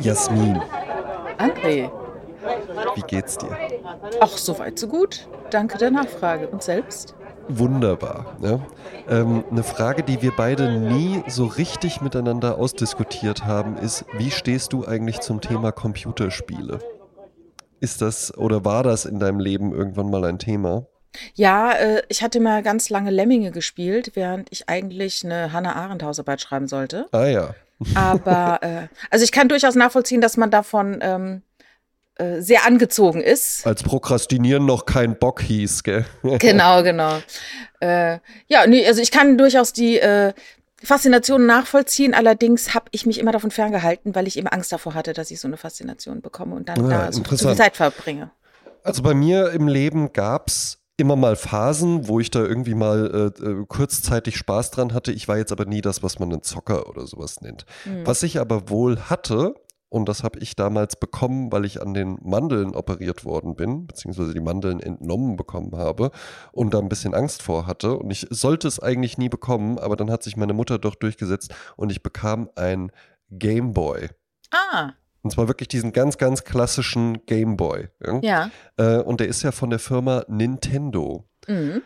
Jasmin, André, wie geht's dir? ach, so weit, so gut. Danke der Nachfrage. Und selbst? Wunderbar. Ja? Ähm, eine Frage, die wir beide nie so richtig miteinander ausdiskutiert haben, ist, wie stehst du eigentlich zum Thema Computerspiele? Ist das oder war das in deinem Leben irgendwann mal ein Thema? Ja, äh, ich hatte mal ganz lange Lemminge gespielt, während ich eigentlich eine Hannah Arendt Hausarbeit schreiben sollte. Ah ja. Aber, äh, also ich kann durchaus nachvollziehen, dass man davon ähm, äh, sehr angezogen ist. Als Prokrastinieren noch kein Bock hieß, gell? Genau, genau. Äh, ja, nee, also ich kann durchaus die äh, Faszination nachvollziehen. Allerdings habe ich mich immer davon ferngehalten, weil ich eben Angst davor hatte, dass ich so eine Faszination bekomme und dann Ja, da so, viel. Zeit verbringe. Also bei mir im Leben gab's immer mal Phasen, wo ich da irgendwie mal äh, äh, kurzzeitig Spaß dran hatte. Ich war jetzt aber nie das, was man einen Zocker oder sowas nennt. Hm. Was ich aber wohl hatte, und das habe ich damals bekommen, weil ich an den Mandeln operiert worden bin, beziehungsweise die Mandeln entnommen bekommen habe und da ein bisschen Angst vor hatte. Und ich sollte es eigentlich nie bekommen, aber dann hat sich meine Mutter doch durchgesetzt und ich bekam ein Gameboy. Ah, Und zwar wirklich diesen ganz, ganz klassischen Gameboy. Ja? ja. Äh, und der ist ja von der Firma Nintendo. Mhm.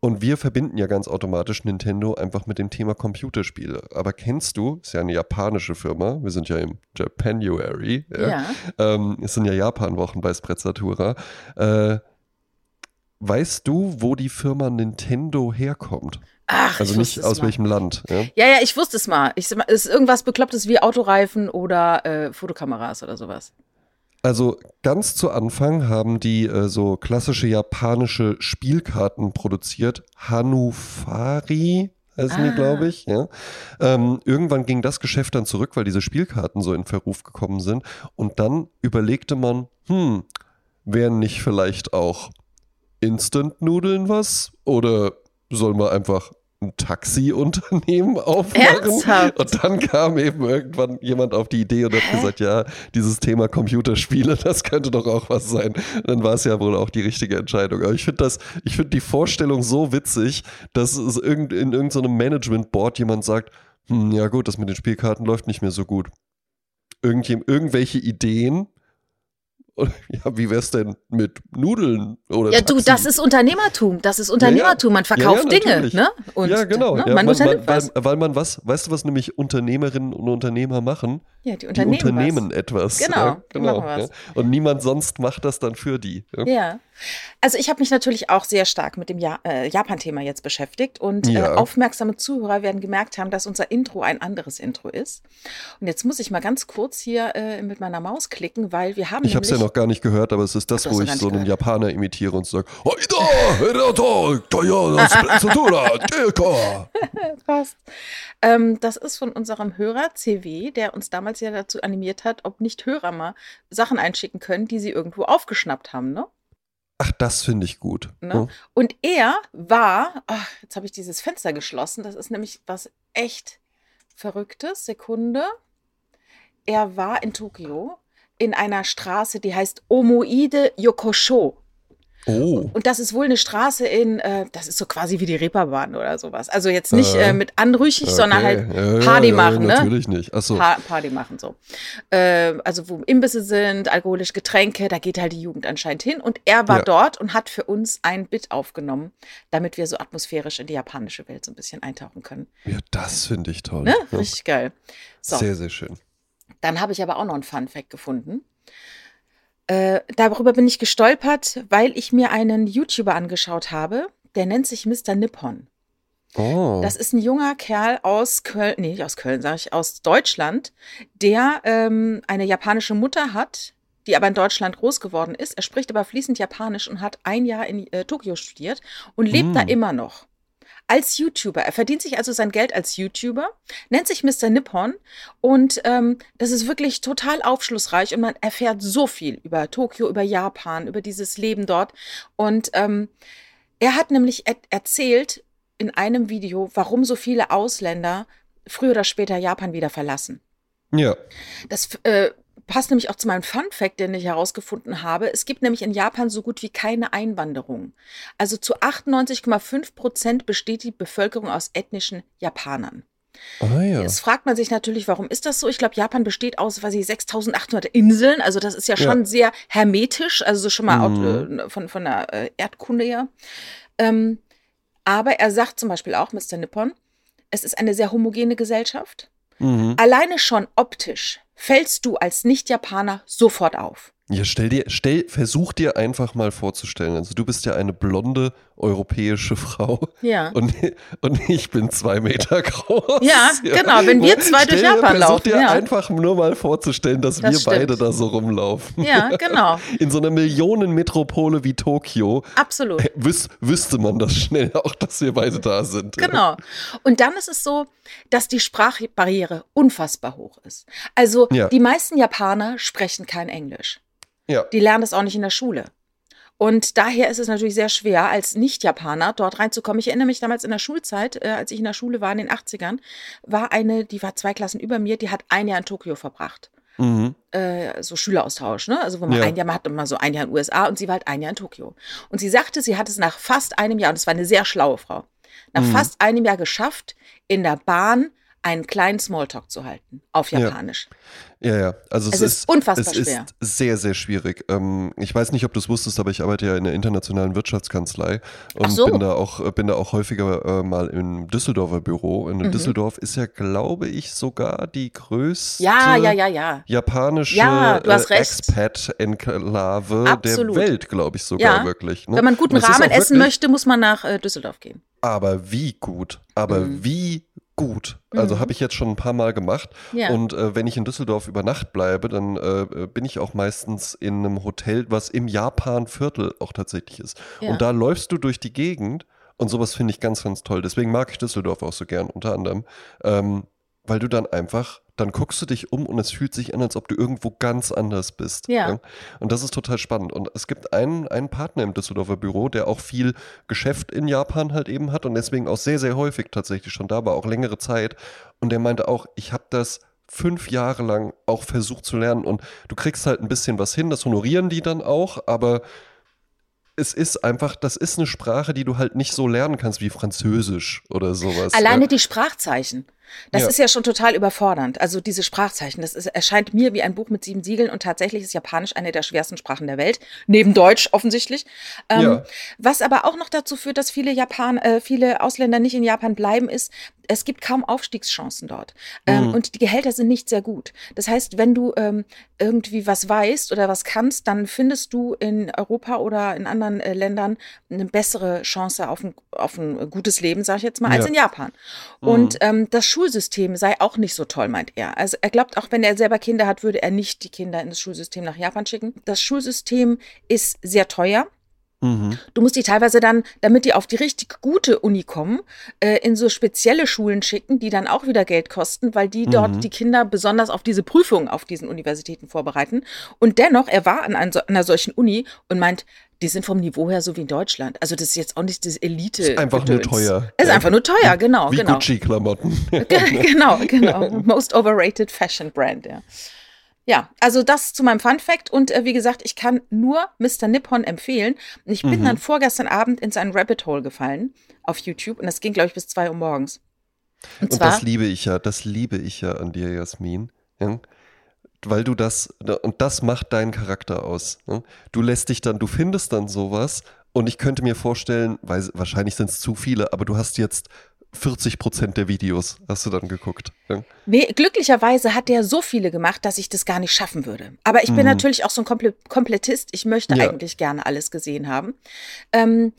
Und wir verbinden ja ganz automatisch Nintendo einfach mit dem Thema Computerspiele. Aber kennst du, ist ja eine japanische Firma, wir sind ja im Japanuary, ja? Ja. Ähm, es sind ja Japan-Wochen bei Sprezzatura. Äh, weißt du, wo die Firma Nintendo herkommt? Ach, Also ich nicht aus mal. welchem Land. Ja? Ja, ja, ich wusste es mal. Ich, es ist irgendwas Beklopptes wie Autoreifen oder äh, Fotokameras oder sowas. Also ganz zu Anfang haben die äh, so klassische japanische Spielkarten produziert. Hanufari heißen die, Ah. glaube ich. Ja. Ähm, irgendwann ging das Geschäft dann zurück, weil diese Spielkarten so in Verruf gekommen sind. Und dann überlegte man, hm, wären nicht vielleicht auch Instant-Nudeln was? Oder soll man einfach ein Taxi-Unternehmen aufmachen? Ernsthaft? Und dann kam eben irgendwann jemand auf die Idee und hat Hä? gesagt, ja, dieses Thema Computerspiele, das könnte doch auch was sein. Dann war es ja wohl auch die richtige Entscheidung. Aber ich finde das, ich finde die Vorstellung so witzig, dass es irgend, in irgendeinem Management-Board jemand sagt, hm, ja gut, das mit den Spielkarten läuft nicht mehr so gut. Irgendjem, irgendwelche Ideen? Ja, wie wär's denn mit Nudeln oder Ja, du, Taxi? das ist Unternehmertum. Das ist Unternehmertum. Man verkauft Ja, ja, Dinge, ne? Und, ja, genau. Ne? Ja, man weil, unternimmt weil, was. weil, weil man was, weißt du, was nämlich Unternehmerinnen und Unternehmer machen? Ja, die Die unternehmen, unternehmen etwas. Genau, genau. Und niemand sonst macht das dann für die. Ja. Also ich habe mich natürlich auch sehr stark mit dem ja äh, Japan-Thema jetzt beschäftigt und äh, aufmerksame Zuhörer werden gemerkt haben, dass unser Intro ein anderes Intro ist. Und jetzt muss ich mal ganz kurz hier äh, mit meiner Maus klicken, weil wir haben Ich nämlich- noch gar nicht gehört, aber es ist das, wo ich so einen. Japaner imitiere und sage. Passt. Ähm, das ist von unserem Hörer CW, der uns damals ja dazu animiert hat, ob nicht Hörer mal Sachen einschicken können, die sie irgendwo aufgeschnappt haben, ne? Ach, das finde ich gut. Ne? Ja. Und er war, ach, jetzt habe ich dieses Fenster geschlossen, das ist nämlich was echt Verrücktes. Sekunde. Er war in Tokio in einer Straße, die heißt Omoide Yokosho. Oh, Und das ist wohl eine Straße in, äh, das ist so quasi wie die Reeperbahn oder sowas. Also jetzt nicht Äh, äh, mit anrüchig, sondern okay. halt Ja, ja, Party ja, machen, ne? Natürlich nicht. Achso. Pa Party machen so. Äh, also wo Imbisse sind, alkoholische Getränke, da geht halt die Jugend anscheinend hin. Und er war dort und hat für uns ein Bit aufgenommen, damit wir so atmosphärisch in die japanische Welt so ein bisschen eintauchen können. Ja, das finde ich toll. Ne? Ja. Richtig geil. So, Sehr, sehr schön. Dann habe ich aber auch noch einen Fun Fact gefunden. Äh, darüber bin ich gestolpert, weil ich mir einen YouTuber angeschaut habe, der nennt sich Mr. Nippon. Oh. Das ist ein junger Kerl aus Köln, nee, nicht aus Köln, sage ich, aus Deutschland, der ähm, eine japanische Mutter hat, die aber in Deutschland groß geworden ist. Er spricht aber fließend Japanisch und hat ein Jahr in äh, Tokio studiert und lebt da Hm. immer noch. Als YouTuber. Er verdient sich also sein Geld als YouTuber, nennt sich Mr. Nippon und ähm, das ist wirklich total aufschlussreich und man erfährt so viel über Tokio, über Japan, über dieses Leben dort. Und ähm, er hat nämlich er erzählt in einem Video, warum so viele Ausländer früher oder später Japan wieder verlassen. ja. Das äh, passt nämlich auch zu meinem Fun Fact, den ich herausgefunden habe. Es gibt nämlich in Japan so gut wie keine Einwanderung. Also zu 98,5 Prozent besteht die Bevölkerung aus ethnischen Japanern. Ah ja. Jetzt fragt man sich natürlich, warum ist das so? Ich glaube, Japan besteht aus, weiß ich, 6800 Inseln. Also das ist ja schon Ja. sehr hermetisch, also so schon mal Mhm. auch, äh, von, von der äh, Erdkunde her. Ähm, aber er sagt zum Beispiel auch, Mr. Nippon, es ist eine sehr homogene Gesellschaft. Mhm. Alleine schon optisch fällst du als Nicht-Japaner sofort auf. Ja, stell dir, stell, versuch dir einfach mal vorzustellen. Also du bist ja eine blonde europäische Frau Ja. und, und ich bin zwei Meter groß. Ja, genau, wenn wir zwei durch Stell- Japan versuch laufen, dir ja. einfach nur mal vorzustellen, dass Das wir stimmt. beide da so rumlaufen. Ja, genau. In so einer Millionenmetropole wie Tokio Absolut. wüs wüsste man das schnell auch, dass wir beide da sind. Genau. Und dann ist es so, dass die Sprachbarriere unfassbar hoch ist. Also Ja. die meisten Japaner sprechen kein Englisch. Ja. Die lernen das auch nicht in der Schule. Und daher ist es natürlich sehr schwer, als Nicht-Japaner dort reinzukommen. Ich erinnere mich damals in der Schulzeit, äh, als ich in der Schule war in den 80ern, war eine, die war zwei Klassen über mir, die hat ein Jahr in Tokio verbracht. Mhm. Äh, so Schüleraustausch, ne? Also wo man Ja. ein Jahr, man hat immer so ein Jahr in den USA und sie war halt ein Jahr in Tokio. Und sie sagte, sie hat es nach fast einem Jahr, und es war eine sehr schlaue Frau, nach Mhm. fast einem Jahr geschafft, in der Bahn einen kleinen Smalltalk zu halten, auf Ja. Japanisch. Ja, ja. Also es, Es ist unfassbar es schwer. ist sehr, sehr schwierig. Ähm, ich weiß nicht, ob du es wusstest, aber ich arbeite ja in der internationalen Wirtschaftskanzlei und so. bin da auch bin da auch häufiger äh, mal im Düsseldorfer Büro. Und in Mhm. Düsseldorf ist ja, glaube ich, sogar die größte Ja, ja, ja, ja. japanische Ja, äh. Expat-Enklave der. Welt, glaube ich sogar Ja. wirklich. Ne? Wenn man guten es ist auch essen möchte, muss man nach äh, Düsseldorf gehen. Aber wie gut, aber Mhm. wie gut. Also Mhm. habe ich jetzt schon ein paar Mal gemacht. Ja. Und äh, wenn ich in Düsseldorf über Nacht bleibe, dann äh, bin ich auch meistens in einem Hotel, was im Japan-Viertel auch tatsächlich ist. Ja. Und da läufst du durch die Gegend und sowas finde ich ganz, ganz toll. Deswegen mag ich Düsseldorf auch so gern, unter anderem. Ähm, weil du dann einfach, dann guckst du dich um und es fühlt sich an, als ob du irgendwo ganz anders bist. Ja. Und das ist total spannend. Und es gibt einen, einen Partner im Düsseldorfer Büro, der auch viel Geschäft in Japan halt eben hat und deswegen auch sehr, sehr häufig tatsächlich schon da war, auch längere Zeit. Und der meinte auch, ich habe das fünf Jahre lang auch versucht zu lernen und du kriegst halt ein bisschen was hin, das honorieren die dann auch, aber es ist einfach, das ist eine Sprache, die du halt nicht so lernen kannst wie Französisch oder sowas. Alleine ja. die Sprachzeichen. Das Ja. ist ja schon total überfordernd. Also diese Sprachzeichen, das ist, erscheint mir wie ein Buch mit sieben Siegeln und tatsächlich ist Japanisch eine der schwersten Sprachen der Welt, neben Deutsch offensichtlich. Ähm, Ja. Was aber auch noch dazu führt, dass viele Japan, äh, viele Ausländer nicht in Japan bleiben, ist, es gibt kaum Aufstiegschancen dort. Ähm, Mhm. Und die Gehälter sind nicht sehr gut. Das heißt, wenn du ähm, irgendwie was weißt oder was kannst, dann findest du in Europa oder in anderen äh, Ländern eine bessere Chance auf ein, auf ein gutes Leben, sage ich jetzt mal, als Ja. in Japan. Mhm. Und ähm, das Schulsystem sei auch nicht so toll, meint er. Also er glaubt, auch wenn er selber Kinder hat, würde er nicht die Kinder in das Schulsystem nach Japan schicken. Das Schulsystem ist sehr teuer. Mhm. Du musst die teilweise dann, damit die auf die richtig gute Uni kommen, äh, in so spezielle Schulen schicken, die dann auch wieder Geld kosten, weil die dort Mhm. die Kinder besonders auf diese Prüfungen auf diesen Universitäten vorbereiten. Und dennoch, er war an, einer solchen Uni und meint, die sind vom Niveau her so wie in Deutschland. Also das ist jetzt auch nicht das Elite. Ist einfach nur teuer. Ist Ja. einfach nur teuer, genau, Wie genau. Gucci-Klamotten. genau, genau. Most overrated fashion brand, ja. Ja, also das zu meinem Fun Fact und äh, wie gesagt, ich kann nur Mr. Nippon empfehlen. Und ich bin Mhm. dann vorgestern Abend in sein Rabbit Hole gefallen auf YouTube und das ging, glaube ich, bis zwei Uhr morgens. Und, Und zwar, das liebe ich ja, das liebe ich ja an dir, Jasmin. Ja? Weil du das, und das macht deinen Charakter aus. Ja? Du lässt dich dann, du findest dann sowas und ich könnte mir vorstellen, weil wahrscheinlich sind es zu viele, aber du hast jetzt 40 Prozent der Videos, hast du dann geguckt. Ja? nee, glücklicherweise hat der so viele gemacht, dass ich das gar nicht schaffen würde. Aber ich bin Mhm. natürlich auch so ein Komple Komplettist. Ich möchte Ja. eigentlich gerne alles gesehen haben. Ähm,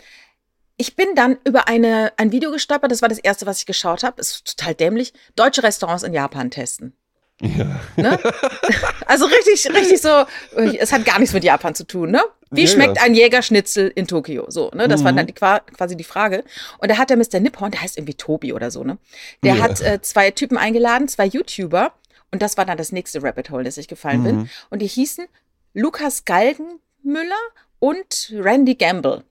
ich bin dann über eine, ein Video gestolpert, das war das erste, was ich geschaut habe. Ist total dämlich. Deutsche Restaurants in Japan testen. Ja. Ne? Also richtig, richtig so, es hat gar nichts mit Japan zu tun, ne? Wie Ja, schmeckt ja. ein Jägerschnitzel in Tokio? So, ne? Das war Mhm. dann die, qua- quasi die Frage. Und da hat der Mr. Nippon, der heißt irgendwie Tobi oder so, ne? Der Ja. hat äh, zwei Typen eingeladen, zwei YouTuber. Und das war dann das nächste Rabbit Hole, das ich gefallen bin. Mhm. Und die hießen Lukas Galgenmüller und Randy Gamble.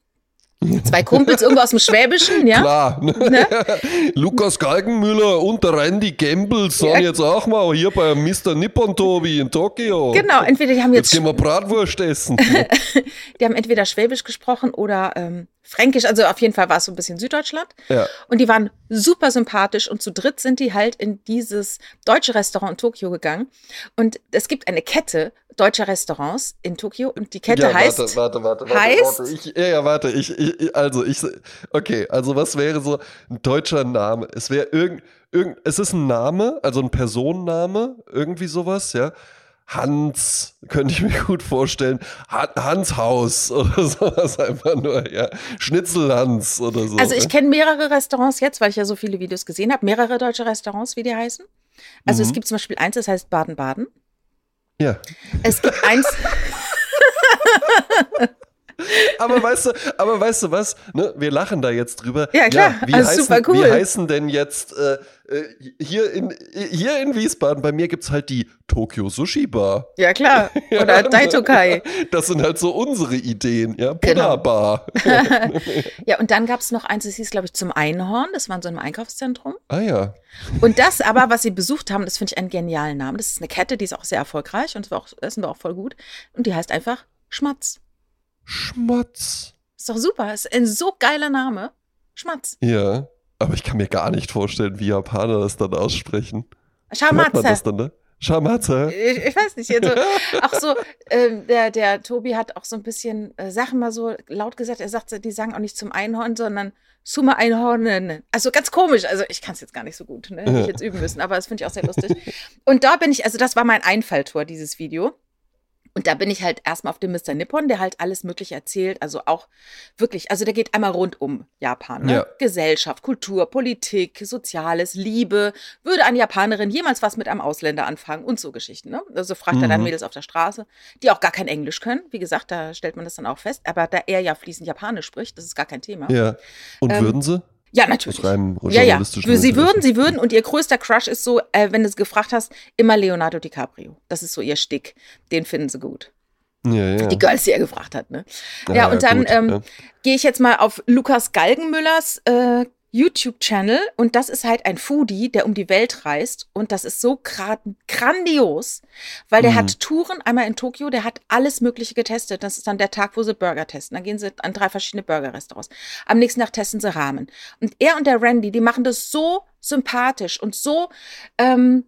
Zwei Kumpels irgendwo aus dem Schwäbischen, ja? Klar. Ne? Lukas Galgenmüller und der Randy Gamble sind Ja. jetzt auch mal hier bei Mr. Nippon Tobi in Tokio. Genau, entweder die haben Jetzt jetzt, gehen wir Bratwurst essen. die haben entweder Schwäbisch gesprochen oder ähm, Fränkisch, also auf jeden Fall war es so ein bisschen Süddeutschland. ja. Und die waren super sympathisch und zu dritt sind die halt in dieses deutsche Restaurant in Tokio gegangen. Und es gibt eine Kette deutscher Restaurants in Tokio und die Kette ja, heißt, Warte, warte, warte, warte, heißt- warte. Ich, ja, ja, warte. Ich, ich, also, ich, okay, also, was wäre so ein deutscher Name? Es wäre irgend, irgend, es ist ein Name, also ein Personenname, irgendwie sowas, ja. Hans, könnte ich mir gut vorstellen. Ha Hans Haus oder sowas einfach nur, ja. Schnitzel-Hans oder so. also ich ne? kenne mehrere Restaurants jetzt, weil ich ja so viele Videos gesehen habe, mehrere deutsche Restaurants, wie die heißen. Also es Mhm. gibt zum Beispiel eins, das heißt Baden-Baden. Ja. Es gibt eins, Aber weißt du, aber weißt du was? Ne, wir lachen da jetzt drüber. Ja, klar. wie, Also heißen, super cool. wie heißen denn jetzt äh, hier, in, hier in Wiesbaden, bei mir gibt es halt die Tokyo Sushi Bar. ja klar, oder Daitokai. Das sind halt so unsere Ideen, ja. Buddha Genau. Bar. Ja, und dann gab es noch eins, das hieß, glaube ich, zum Einhorn. Das war in so einem Einkaufszentrum. ah ja. Und das aber, was sie besucht haben, das finde ich einen genialen Namen. Das ist eine Kette, die ist auch sehr erfolgreich und es war auch, war auch voll gut. Und die heißt einfach Schmatz. Schmatz. Ist doch super. Ist ein so geiler Name. Schmatz. Ja. Aber ich kann mir gar nicht vorstellen, wie Japaner das dann aussprechen. Schamatze. das dann, ne? Schamatze. Ich, ich weiß nicht, jetzt so, auch so, ähm, der, der Tobi hat auch so ein bisschen äh, Sachen mal so laut gesagt. Er sagt, die sagen auch nicht zum Einhorn, sondern Summe Einhornen. Also ganz komisch. Also ich kann es jetzt gar nicht so gut, ne? Hätte ich jetzt üben müssen, aber das finde ich auch sehr lustig. Und da bin ich, also das war mein Einfalltor, dieses Video. Und da bin ich halt erstmal auf dem Mr. Nippon, der halt alles Mögliche erzählt. Also auch wirklich, also der geht einmal rund um Japan. Ne? Ja. Gesellschaft, Kultur, Politik, Soziales, Liebe. Würde eine Japanerin jemals was mit einem Ausländer anfangen und so Geschichten. Ne? Also fragt er dann Mhm. Mädels auf der Straße, die auch gar kein Englisch können. Wie gesagt, da stellt man das dann auch fest. Aber da er ja fließend Japanisch spricht, das ist gar kein Thema. Ja. Und Ähm, würden sie? Ja, natürlich. Reinem Ja, ja. Sie würden, sie würden. Und ihr größter Crush ist so, äh, wenn du es gefragt hast, immer Leonardo DiCaprio. Das ist so ihr Stick. Den finden sie gut. Ja, ja. Die Girls, die er gefragt hat, ne? Ja, Ja, und dann ähm, gehe ich jetzt mal auf Lukas Galgenmüllers äh, YouTube-Channel und das ist halt ein Foodie, der um die Welt reist und das ist so gra- grandios, weil der Mhm. hat Touren einmal in Tokio, der hat alles Mögliche getestet. Das ist dann der Tag, wo sie Burger testen. Dann gehen sie an drei verschiedene Burger-Restaurants. Am nächsten Tag testen sie Ramen. Und er und der Randy, die machen das so sympathisch und so ähm,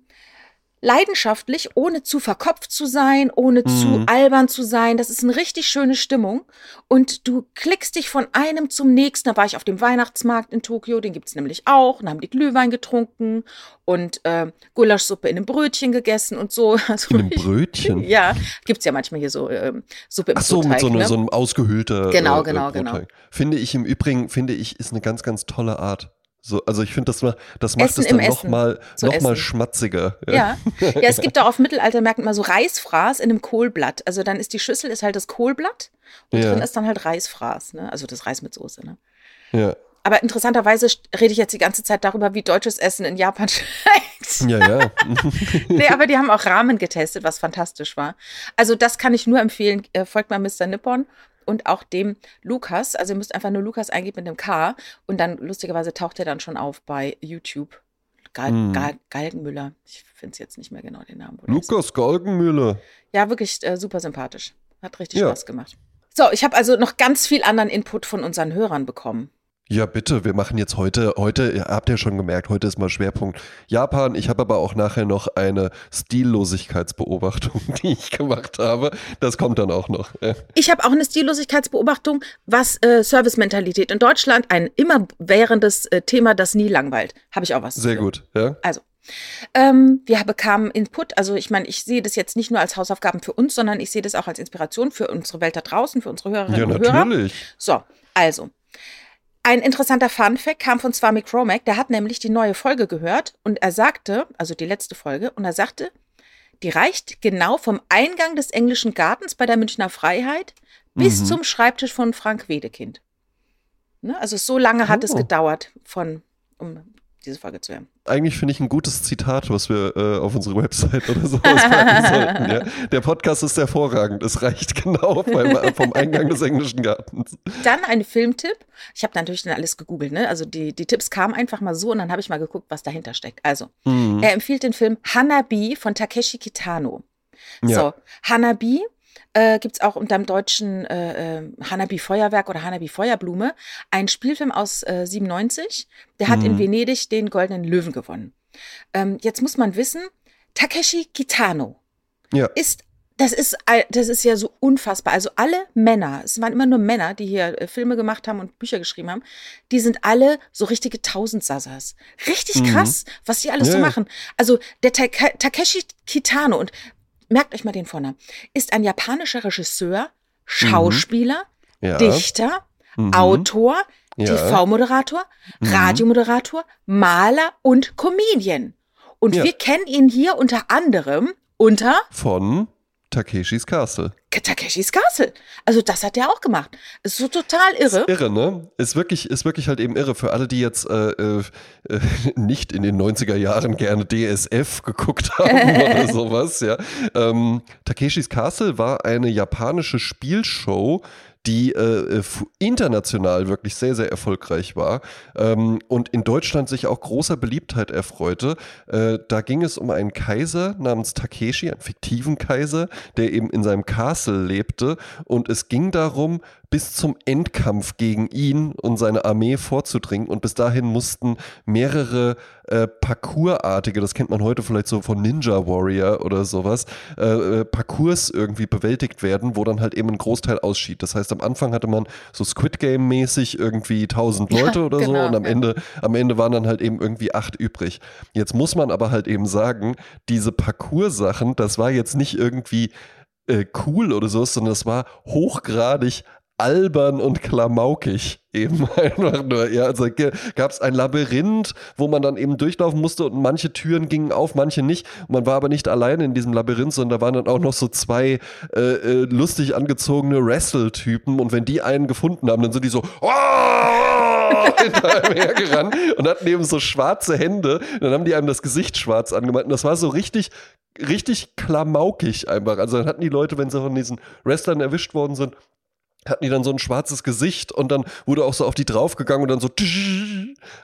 leidenschaftlich, ohne zu verkopft zu sein, ohne zu Mhm. albern zu sein. Das ist eine richtig schöne Stimmung. Und du klickst dich von einem zum nächsten. Da war ich auf dem Weihnachtsmarkt in Tokio, den gibt's nämlich auch. Und haben die Glühwein getrunken und äh, Gulaschsuppe in einem Brötchen gegessen und so. Also In einem Brötchen? Ja, gibt's ja manchmal hier so ähm, Suppe im Ach so, mit Brotteig, so, eine, ne? so einem ausgehöhlter Genau, äh, genau, äh, genau. Brotteig. Finde ich im Übrigen, finde ich, ist eine ganz, ganz tolle Art. So, also ich finde, das, das macht Essen es dann im noch Essen. mal, So noch mal schmatziger. Ja. ja, es gibt auch auf Mittelaltermärkten mal so Reisfraß in einem Kohlblatt. Also dann ist die Schüssel ist halt das Kohlblatt und Ja. drin ist dann halt Reisfraß, ne? Also das Reis mit Soße, ne? Ja, Aber interessanterweise rede ich jetzt die ganze Zeit darüber, wie deutsches Essen in Japan schmeckt. ja, ja. nee, aber die haben auch Ramen getestet, was fantastisch war. Also das kann ich nur empfehlen. Äh, folgt mal Mr. Nippon und auch dem Lukas. Also ihr müsst einfach nur Lukas eingeben mit dem K und dann lustigerweise taucht er dann schon auf bei YouTube. Gal Mhm. Gal Galgenmüller. Ich finde es jetzt nicht mehr genau den Namen. Lukas Galgenmüller. Ja, wirklich äh, super sympathisch. Hat richtig Ja. Spaß gemacht. So, ich habe also noch ganz viel anderen Input von unseren Hörern bekommen. Ja, bitte, wir machen jetzt heute, heute, ihr habt ja schon gemerkt, heute ist mal Schwerpunkt Japan. Ich habe aber auch nachher noch eine Stillosigkeitsbeobachtung, die ich gemacht habe. Das kommt dann auch noch. Äh, Ich habe auch eine Stillosigkeitsbeobachtung, was äh, Servicementalität in Deutschland ein immerwährendes äh, Thema, das nie langweilt. Habe ich auch was. Sehr gut, ja. Also, ähm, wir bekamen Input. Also, ich meine, ich sehe das jetzt nicht nur als Hausaufgaben für uns, sondern ich sehe das auch als Inspiration für unsere Welt da draußen, für unsere Hörerinnen Ja, und Hörer. natürlich. So, also. Ein interessanter Fun-Fact kam von Swami Cromack, der hat nämlich die neue Folge gehört und er sagte, also die letzte Folge, und er sagte, die reicht genau vom Eingang des englischen Gartens bei der Münchner Freiheit bis Mhm. zum Schreibtisch von Frank Wedekind. Ne? Also so lange hat es Oh. gedauert von um diese Folge zu hören. Eigentlich finde ich ein gutes Zitat, was wir äh, auf unsere Website oder so packen sollten. Ja? Der Podcast ist hervorragend. Es reicht genau beim, vom Eingang des englischen Gartens. Dann ein Filmtipp. Ich habe natürlich dann alles gegoogelt. Ne? Also die, die Tipps kamen einfach mal so und dann habe ich mal geguckt, was dahinter steckt. Also, mhm. er empfiehlt den Film Hanabi von Takeshi Kitano. Ja. So, Hanabi äh, gibt es auch unter dem deutschen äh, äh, Hanabi Feuerwerk oder Hanabi Feuerblume ein Spielfilm aus äh, 97. Der hat mhm. in Venedig den Goldenen Löwen gewonnen. Ähm, jetzt muss man wissen, Takeshi Kitano ja. ist das ist, das ist ja so unfassbar. Also alle Männer, es waren immer nur Männer, die hier äh, Filme gemacht haben und Bücher geschrieben haben, die sind alle so richtige Tausendsasas. Richtig mhm. krass, was die alles ja. so machen. Also der Takeshi Kitano, und merkt euch mal den Vornamen, ist ein japanischer Regisseur, Schauspieler, mhm. ja. Dichter, mhm. Autor, ja. TV-Moderator, mhm. Radiomoderator, Maler und Comedian. Und ja. wir kennen ihn hier unter anderem unter von Takeshis Castle. Takeshis Castle. Also das hat er auch gemacht. Ist so total irre. Ist irre, ne? Ist wirklich, ist wirklich halt eben irre. Für alle, die jetzt äh, äh, nicht in den 90er Jahren gerne DSF geguckt haben oder sowas, ja. Ähm, Takeshis Castle war eine japanische Spielshow, die äh, äh international wirklich sehr, sehr erfolgreich war ähm, und in Deutschland sich auch großer Beliebtheit erfreute. Äh, da ging es um einen Kaiser namens Takeshi, einen fiktiven Kaiser, der eben in seinem Castle lebte und es ging darum, bis zum Endkampf gegen ihn und seine Armee vorzudringen. Und bis dahin mussten mehrere äh, Parcoursartige, das kennt man heute vielleicht so von Ninja Warrior oder sowas, äh, äh Parcours irgendwie bewältigt werden, wo dann halt eben ein Großteil ausschied. Das heißt, am Anfang hatte man so Squid Game-mäßig irgendwie 1000 Leute ja, oder genau, so und am, ja. Ende, am Ende waren dann halt eben irgendwie acht übrig. Jetzt muss man aber halt eben sagen, diese Parcours-Sachen, das war jetzt nicht irgendwie äh, cool oder so, sondern das war hochgradig albern und klamaukig eben einfach nur. Ja, also gab es ein Labyrinth, wo man dann eben durchlaufen musste und manche Türen gingen auf, manche nicht. man war aber nicht alleine in diesem Labyrinth, sondern da waren dann auch noch so zwei äh, äh, lustig angezogene Wrestle-Typen und wenn die einen gefunden haben, dann sind die so hinter einem hergerannt und hatten eben so schwarze Hände. Dann haben die einem das Gesicht schwarz angemalt. Und das war so richtig richtig klamaukig einfach. Also dann hatten die Leute, wenn sie von diesen Wrestlern erwischt worden sind, hatten die dann so ein schwarzes Gesicht und dann wurde auch so auf die draufgegangen und dann so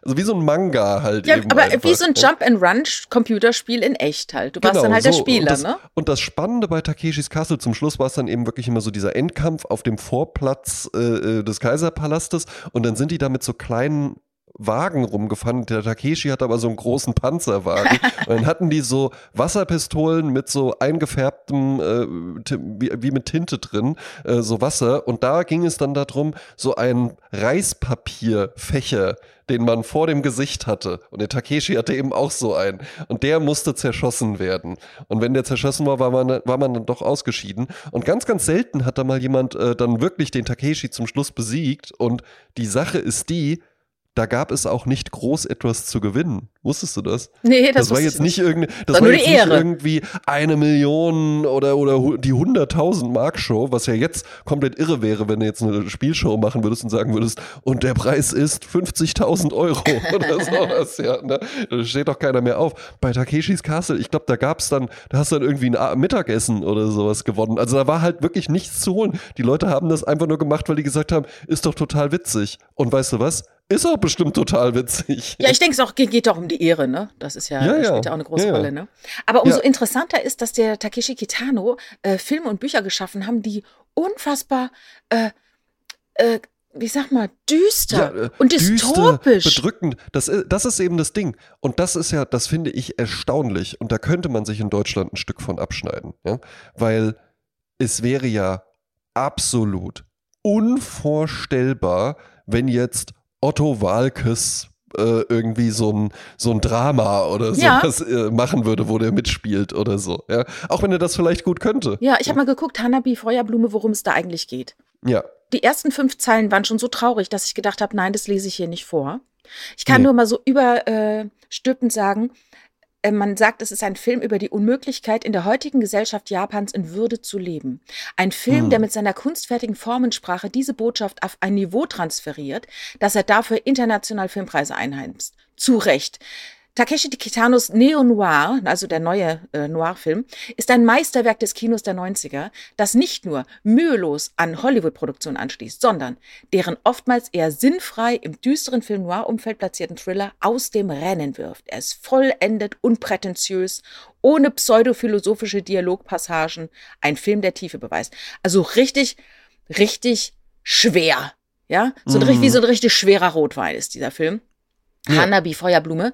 also wie so ein Manga halt ja, eben aber einfach. wie so ein Jump and Run Computerspiel in echt halt. Du warst genau, dann halt so. der Spieler, und das, ne? Und das Spannende bei Takeshis Castle zum Schluss war es dann eben wirklich immer so dieser Endkampf auf dem Vorplatz äh, äh des Kaiserpalastes und dann sind die da mit so kleinen Wagen rumgefahren. Der Takeshi hat aber so einen großen Panzerwagen. und dann hatten die so Wasserpistolen mit so eingefärbtem, äh, wie, wie, mit Tinte drin, äh, so Wasser. Und da ging es dann darum, so ein Reispapierfächer den man vor dem Gesicht hatte. Und der Takeshi hatte eben auch so einen. Und der musste zerschossen werden. Und wenn der zerschossen war, war man, war man dann doch ausgeschieden. Und ganz, ganz selten hat da mal jemand äh, dann wirklich den Takeshi zum Schluss besiegt. Und die Sache ist die, da gab es auch nicht groß etwas zu gewinnen. Wusstest du das? Nee, das, das war jetzt nicht irgendwie, das war, jetzt nicht irgendwie eine Million oder, oder die 100.000 Mark Show, was ja jetzt komplett irre wäre, wenn du jetzt eine Spielshow machen würdest und sagen würdest, und der Preis ist 50.000 Euro oder sowas, ja, ne? Da steht doch keiner mehr auf. Bei Takeshis Castle, ich glaube, da gab es dann, da hast du dann irgendwie ein Mittagessen oder sowas gewonnen. Also da war halt wirklich nichts zu holen. Die Leute haben das einfach nur gemacht, weil die gesagt haben, ist doch total witzig. Und weißt du was? Ist auch bestimmt total witzig. Ja, ich denke, es auch, geht auch um die Ehre, ne? Das ist ja, ja, spielt ja auch eine große ja, Rolle, ne? Aber umso interessanter ist, dass der Takeshi Kitano äh, Filme und Bücher geschaffen haben, die unfassbar, äh, äh, wie sag mal, düster ja, äh, und dystopisch. Düster, bedrückend. Das, das ist eben das Ding. Und das ist ja, das finde ich erstaunlich. Und da könnte man sich in Deutschland ein Stück von abschneiden. Ja? Weil es wäre ja absolut unvorstellbar, wenn jetzt Otto Walkes äh, irgendwie so ein, so ein Drama oder sowas ja. äh, machen würde, wo der mitspielt oder so. Ja? Auch wenn er das vielleicht gut könnte. Ja, ich habe mal geguckt, Hanabi Feuerblume, worum es da eigentlich geht. Ja. Die ersten fünf Zeilen waren schon so traurig, dass ich gedacht habe, nein, das lese ich hier nicht vor. Ich kann nee. nur mal so überstülpend sagen, äh, man sagt, es ist ein Film über die Unmöglichkeit, in der heutigen Gesellschaft Japans in Würde zu leben. Ein Film, hm. der mit seiner kunstfertigen Formensprache diese Botschaft auf ein Niveau transferiert, dass er dafür international Filmpreise einheimst. zu Recht. Takeshi Kitanos Neo Noir, also der neue äh, Noir-Film, ist ein Meisterwerk des Kinos der 90er, das nicht nur mühelos an Hollywood-Produktionen anschließt, sondern deren oftmals eher sinnfrei im düsteren Film Noir-Umfeld platzierten Thriller aus dem Rennen wirft. Er ist vollendet unprätentiös, ohne pseudophilosophische Dialogpassagen, ein Film der Tiefe beweist. Also richtig, richtig schwer. Ja, so ein, wie so ein richtig schwerer Rotwein ist dieser Film. Ja. Hanabi Feuerblume.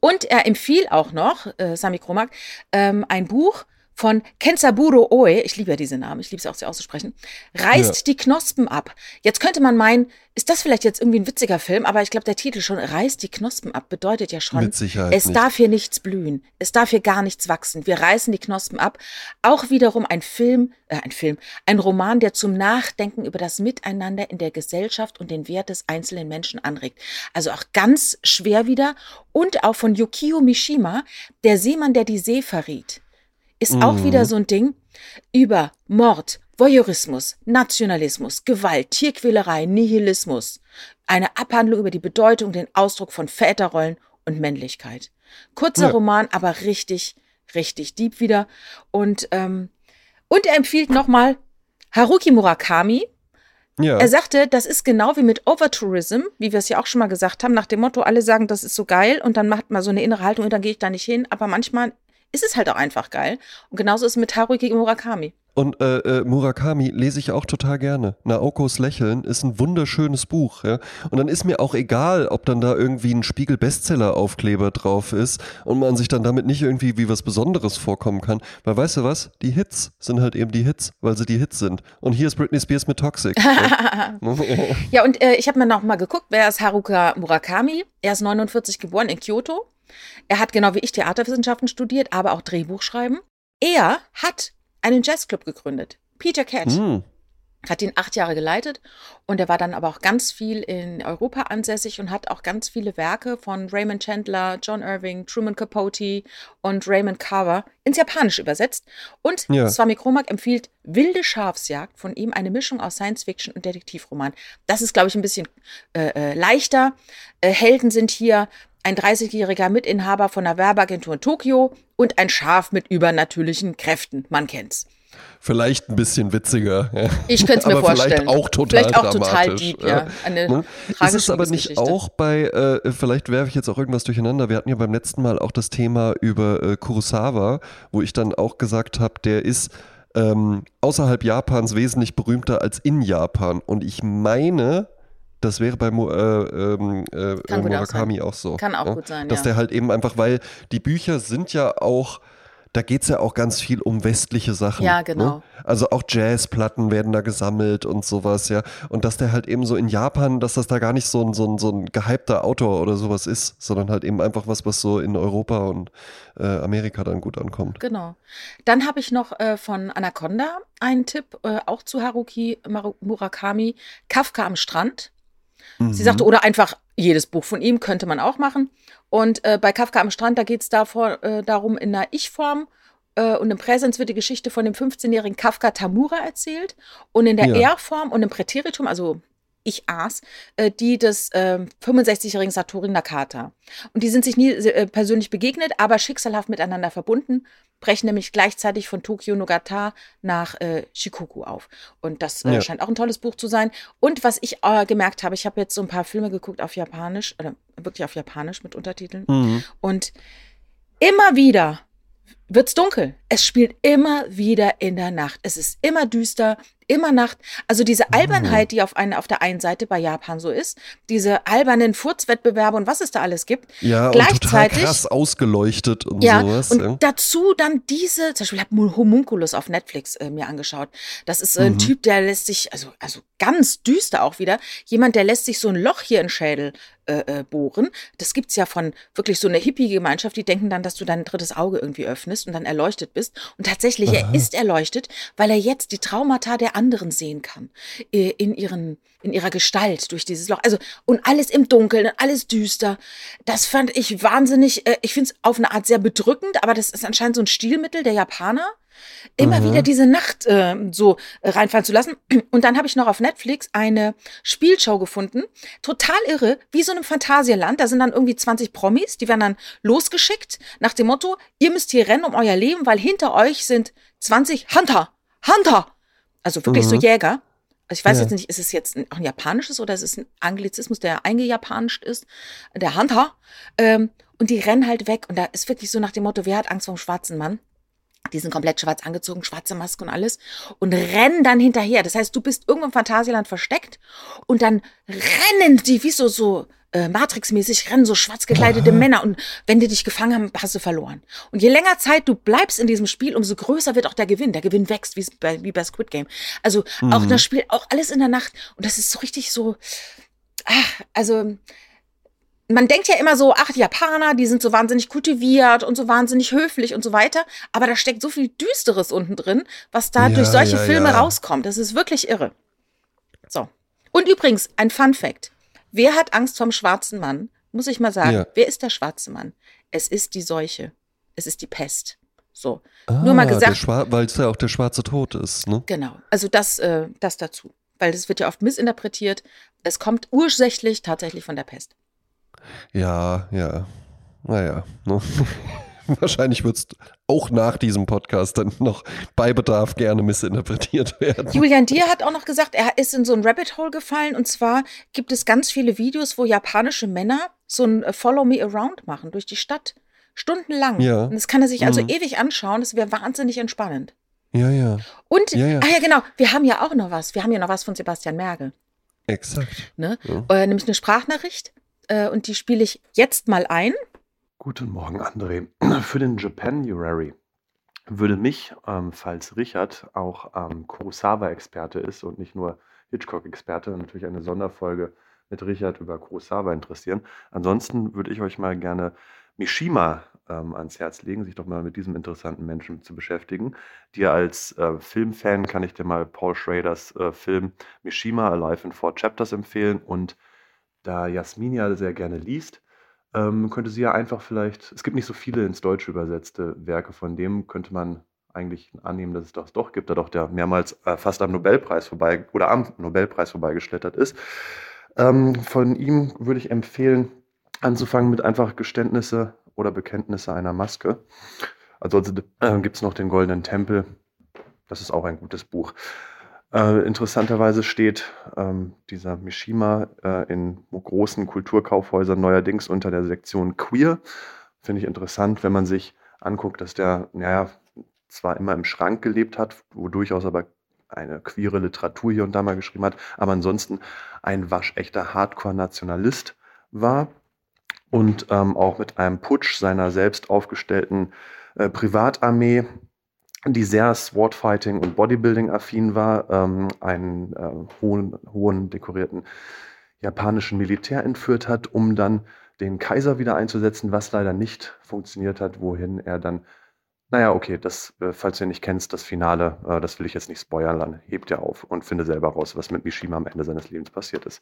Und er empfiehlt auch noch, äh, Sami Kromak, ähm, ein Buch von Kensaburo Oe, ich liebe ja diese Namen, ich liebe es auch sie auszusprechen, reißt Ja. die Knospen ab. Jetzt könnte man meinen, ist das vielleicht jetzt irgendwie ein witziger Film, aber ich glaube, der Titel schon, reißt die Knospen ab, bedeutet ja schon, es nicht. darf hier nichts blühen, es darf hier gar nichts wachsen. Wir reißen die Knospen ab. Auch wiederum ein Film, äh, ein Film, ein Roman, der zum Nachdenken über das Miteinander in der Gesellschaft und den Wert des einzelnen Menschen anregt. Also auch ganz schwer wieder. Und auch von Yukio Mishima, der Seemann, der die See verriet ist auch Mhm. wieder so ein Ding über Mord, Voyeurismus, Nationalismus, Gewalt, Tierquälerei, Nihilismus. Eine Abhandlung über die Bedeutung, den Ausdruck von Väterrollen und Männlichkeit. Kurzer Ja. Roman, aber richtig, richtig deep wieder. Und, ähm, und er empfiehlt nochmal Haruki Murakami, Ja. er sagte, das ist genau wie mit Overtourism, wie wir es ja auch schon mal gesagt haben, nach dem Motto, alle sagen, das ist so geil und dann macht man so eine innere Haltung und dann gehe ich da nicht hin. Aber manchmal ist es halt auch einfach geil. Und genauso ist es mit Haruki Murakami. Und äh, äh, Murakami lese ich auch total gerne. Naokos Lächeln ist ein wunderschönes Buch. Ja? Und dann ist mir auch egal, ob dann da irgendwie ein Spiegel-Bestseller-Aufkleber drauf ist und man sich dann damit nicht irgendwie wie was Besonderes vorkommen kann. Weil weißt du was? Die Hits sind halt eben die Hits, weil sie die Hits sind. Und hier ist Britney Spears mit Toxic. ja. Ja, und äh, ich habe mir noch mal geguckt, wer ist Haruka Murakami? Er ist 49 geboren in Kyoto. Er hat genau wie ich Theaterwissenschaften studiert, aber auch Drehbuchschreiben. Er hat einen Jazzclub gegründet. Peter Cat. Hm. hat ihn acht Jahre geleitet und er war dann aber auch ganz viel in Europa ansässig und hat auch ganz viele Werke von Raymond Chandler, John Irving, Truman Capote und Raymond Carver ins Japanische übersetzt. Und Ja. Swami Kromak empfiehlt Wilde Schafsjagd von ihm, eine Mischung aus Science-Fiction und Detektivroman. Das ist, glaube ich, ein bisschen äh, äh, leichter. Äh, Helden sind hier ein 30-jähriger Mitinhaber von einer Werbeagentur in Tokio und ein Schaf mit übernatürlichen Kräften. Man kennt's. Vielleicht ein bisschen witziger. Ja. Ich könnte es mir vorstellen. vielleicht auch total Vielleicht auch total deep, ja. Eine Ne? Ist es aber nicht auch bei, äh, vielleicht werfe ich jetzt auch irgendwas durcheinander, wir hatten ja beim letzten Mal auch das Thema über äh, Kurosawa, wo ich dann auch gesagt habe, der ist ähm, außerhalb Japans wesentlich berühmter als in Japan. Und ich meine, das wäre bei Mu äh, ähm, äh, auch Murakami auch, so. Kann auch ne? gut sein, Dass ja. der halt eben einfach, weil die Bücher sind ja auch, da geht es ja auch ganz viel um westliche Sachen. Ja, genau. Ne? Also auch Jazzplatten werden da gesammelt und sowas, ja. Und dass der halt eben so in Japan, dass das da gar nicht so ein, so ein, so ein gehypter Autor oder sowas ist, sondern halt eben einfach was, was so in Europa und äh, Amerika dann gut ankommt. Genau. Dann habe ich noch äh, von Anaconda einen Tipp, äh, auch zu Haruki Murakami, Kafka am Strand. Sie Mhm. sagte, oder einfach jedes Buch von ihm könnte man auch machen. Und äh, bei Kafka am Strand, da geht es äh, darum, in einer Ich-Form äh, und im Präsens wird die Geschichte von dem 15-jährigen Kafka Tamura erzählt. Und in der Ja. Er-Form und im Präteritum, also ich aß, äh, die des ähm, 65-jährigen Satori Nakata. Und die sind sich nie äh, persönlich begegnet, aber schicksalhaft miteinander verbunden, brechen nämlich gleichzeitig von Tokio Nogata nach äh, Shikoku auf. Und das äh, Ja. scheint auch ein tolles Buch zu sein. Und was ich äh, gemerkt habe, ich habe jetzt so ein paar Filme geguckt auf Japanisch, oder wirklich auf Japanisch mit Untertiteln. Mhm. Und immer wieder wird's dunkel. Es spielt immer wieder in der Nacht. Es ist immer düster, immer Nacht. Also diese Albernheit, die auf, eine, auf der einen Seite bei Japan so ist, diese albernen Furzwettbewerbe und was es da alles gibt. Ja, und Gleichzeitig- krass ausgeleuchtet und Ja, sowas. und ja. dazu dann diese, zum Beispiel ich habe Homunculus auf Netflix äh, mir angeschaut. Das ist äh, ein Mhm. Typ, der lässt sich, also, also ganz düster auch wieder, jemand, der lässt sich so ein Loch hier in den Schädel äh, äh, bohren. Das gibt's ja von wirklich so einer Hippie-Gemeinschaft, die denken dann, dass du dein drittes Auge irgendwie öffnest und dann erleuchtet bist. Und tatsächlich, er ist erleuchtet, weil er jetzt die Traumata der anderen sehen kann. Äh, in ihren in ihrer Gestalt durch dieses Loch. Also, und alles im Dunkeln, und alles düster. Das fand ich wahnsinnig, äh, ich finde es auf eine Art sehr bedrückend, aber das ist anscheinend so ein Stilmittel der Japaner. Immer Mhm. wieder diese Nacht äh, so reinfallen zu lassen. Und dann habe ich noch auf Netflix eine Spielshow gefunden, total irre, wie so einem Phantasialand. Da sind dann irgendwie 20 Promis, die werden dann losgeschickt nach dem Motto, ihr müsst hier rennen um euer Leben, weil hinter euch sind 20 Hunter, Hunter. Also wirklich so Mhm. Jäger. Also ich weiß Ja. jetzt nicht, ist es jetzt ein, auch ein japanisches oder ist es ein Anglizismus, der eingejapanischt ist? Der Hunter. Ähm, und die rennen halt weg. Und da ist wirklich so nach dem Motto, wer hat Angst vor dem schwarzen Mann? Die sind komplett schwarz angezogen, schwarze Maske und alles und rennen dann hinterher. Das heißt, du bist irgendwo im Phantasialand versteckt und dann rennen die wie so, so äh, Matrix-mäßig, rennen so schwarz gekleidete Aha. Männer und wenn die dich gefangen haben, hast du verloren. Und je länger Zeit du bleibst in diesem Spiel, umso größer wird auch der Gewinn. Der Gewinn wächst, wie bei, wie bei Squid Game. Also auch Mhm. das Spiel, auch alles in der Nacht und das ist so richtig so, ach, also man denkt ja immer so, ach, die Japaner, die sind so wahnsinnig kultiviert und so wahnsinnig höflich und so weiter. Aber da steckt so viel Düsteres unten drin, was da Ja, durch solche ja, Filme ja. rauskommt. Das ist wirklich irre. So. Und übrigens, ein Fun Fact. Wer hat Angst vom schwarzen Mann? Muss ich mal sagen. Wer ist der schwarze Mann? Es ist die Seuche. Es ist die Pest. So. Ah, Nur mal gesagt- Weil es ja auch der schwarze Tod ist, ne? Genau. Also das, äh, das dazu. Weil das wird ja oft missinterpretiert. Es kommt ursächlich tatsächlich von der Pest. Ja, ja. Naja. Ne? Wahrscheinlich wird es auch nach diesem Podcast dann noch bei Bedarf gerne missinterpretiert werden. Julian Dier hat auch noch gesagt, er ist in so ein Rabbit Hole gefallen. Und zwar gibt es ganz viele Videos, wo japanische Männer so ein äh, Follow Me Around machen durch die Stadt. Stundenlang. Ja. Und das kann er sich also Mhm. ewig anschauen. Das wäre wahnsinnig entspannend. Ja, ja, Und, Ja, ja. ah ja, genau, wir haben ja auch noch was. Wir haben ja noch was von Sebastian Merkel. exakt. Ne? Ja. Äh, nämlich eine Sprachnachricht. Äh, und die spiele ich jetzt mal ein. Guten Morgen, André. Für den Japanuary würde mich, ähm, falls Richard auch ähm, Kurosawa-Experte ist und nicht nur Hitchcock-Experte, natürlich eine Sonderfolge mit Richard über Kurosawa interessieren. Ansonsten würde ich euch mal gerne Mishima ähm, ans Herz legen, sich doch mal mit diesem interessanten Menschen zu beschäftigen. Dir als äh, Filmfan kann ich dir mal Paul Schraders äh, Film Mishima Alive in Four Chapters empfehlen und da Jasmin ja sehr gerne liest, ähm, könnte sie ja einfach vielleicht, es gibt nicht so viele ins Deutsche übersetzte Werke von dem, könnte man eigentlich annehmen, dass es das doch gibt, da doch der mehrmals äh, fast am Nobelpreis vorbei oder am Nobelpreis vorbeigeschlittert ist. Ähm, von ihm würde ich empfehlen, anzufangen mit einfach Geständnisse oder Bekenntnisse einer Maske. Ansonsten äh, gibt es noch den Goldenen Tempel. Das ist auch ein gutes Buch. Äh, interessanterweise steht ähm, dieser Mishima äh, in großen Kulturkaufhäusern neuerdings unter der Sektion Queer. Finde ich interessant, wenn man sich anguckt, dass der, naja, zwar immer im Schrank gelebt hat, wo durchaus aber eine queere Literatur hier und da mal geschrieben hat, aber ansonsten ein waschechter Hardcore-Nationalist war und ähm, auch mit einem Putsch seiner selbst aufgestellten äh, Privatarmee die sehr Swordfighting und Bodybuilding-affin war, ähm, einen äh, hohen, hohen dekorierten japanischen Militär entführt hat, um dann den Kaiser wieder einzusetzen, was leider nicht funktioniert hat, wohin er dann, naja, okay, das, äh, falls du ihn nicht kennst, das Finale, äh, das will ich jetzt nicht spoilern, dann hebt er auf und finde selber raus, was mit Mishima am Ende seines Lebens passiert ist.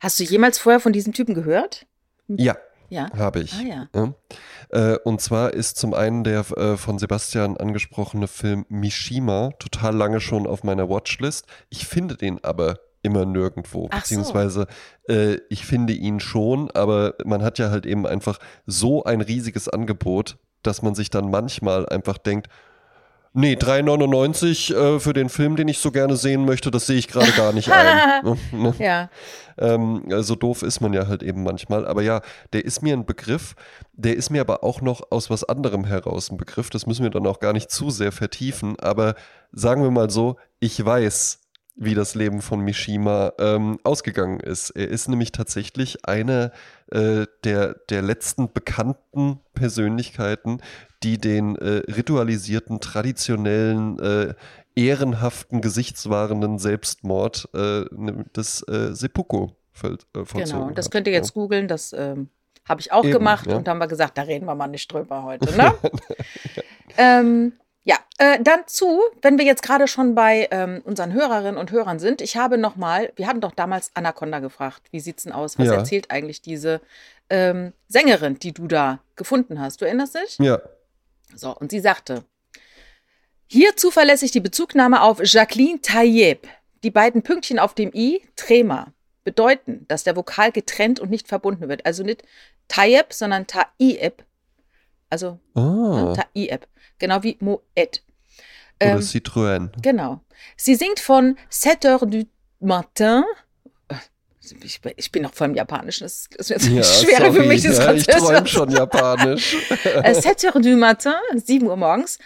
Hast du jemals vorher von diesem Typen gehört? Ja, Ja. habe ich. Ah ja. Ja. Äh, und zwar ist zum einen der äh, von Sebastian angesprochene Film Mishima total lange schon auf meiner Watchlist. Ich finde den aber immer nirgendwo. Ach so. Beziehungsweise äh, ich finde ihn schon, aber man hat ja halt eben einfach so ein riesiges Angebot, dass man sich dann manchmal einfach denkt, nee, 3,99 äh, für den Film, den ich so gerne sehen möchte, das sehe ich gerade gar nicht ein. Ne? Ja. Ähm, so doof ist man ja halt eben manchmal. Aber ja, der ist mir ein Begriff, der ist mir aber auch noch aus was anderem heraus ein Begriff. Das müssen wir dann auch gar nicht zu sehr vertiefen. Aber sagen wir mal so, ich weiß, wie das Leben von Mishima ähm, ausgegangen ist. Er ist nämlich tatsächlich eine äh, der, der letzten bekannten Persönlichkeiten, die den äh, ritualisierten, traditionellen, äh, ehrenhaften, gesichtswahrenden Selbstmord äh, des äh, Seppuku voll, äh, vollzogen Genau, und das könnt ihr Ja. jetzt googeln, das ähm, habe ich auch Eben, gemacht ja. und haben wir gesagt, da reden wir mal nicht drüber heute, ne? ähm, ja, äh, dann zu, wenn wir jetzt gerade schon bei ähm, unseren Hörerinnen und Hörern sind, ich habe noch mal, wir hatten doch damals Anaconda gefragt, wie sieht's denn aus? Was Ja. erzählt eigentlich diese ähm, Sängerin, die du da gefunden hast? Du erinnerst dich? Ja, So, und sie sagte, Hier zuverlässig die Bezugnahme auf Jacqueline Tayyeb. Die beiden Pünktchen auf dem i, Trema, bedeuten, dass der Vokal getrennt und nicht verbunden wird. Also nicht Tayyeb, sondern Tayyeb. Also Ah, ne, Tayyeb. Genau wie Moet. oder Ähm, Citroën. Genau. Sie singt von 7 heures du matin. Ich, bin- ich bin noch voll im Japanischen. Das ist jetzt Ja, schwerer für sorry. mich, das ja, ich träume schon Japanisch. Äh, 7 heures du matin, 7 Uhr morgens.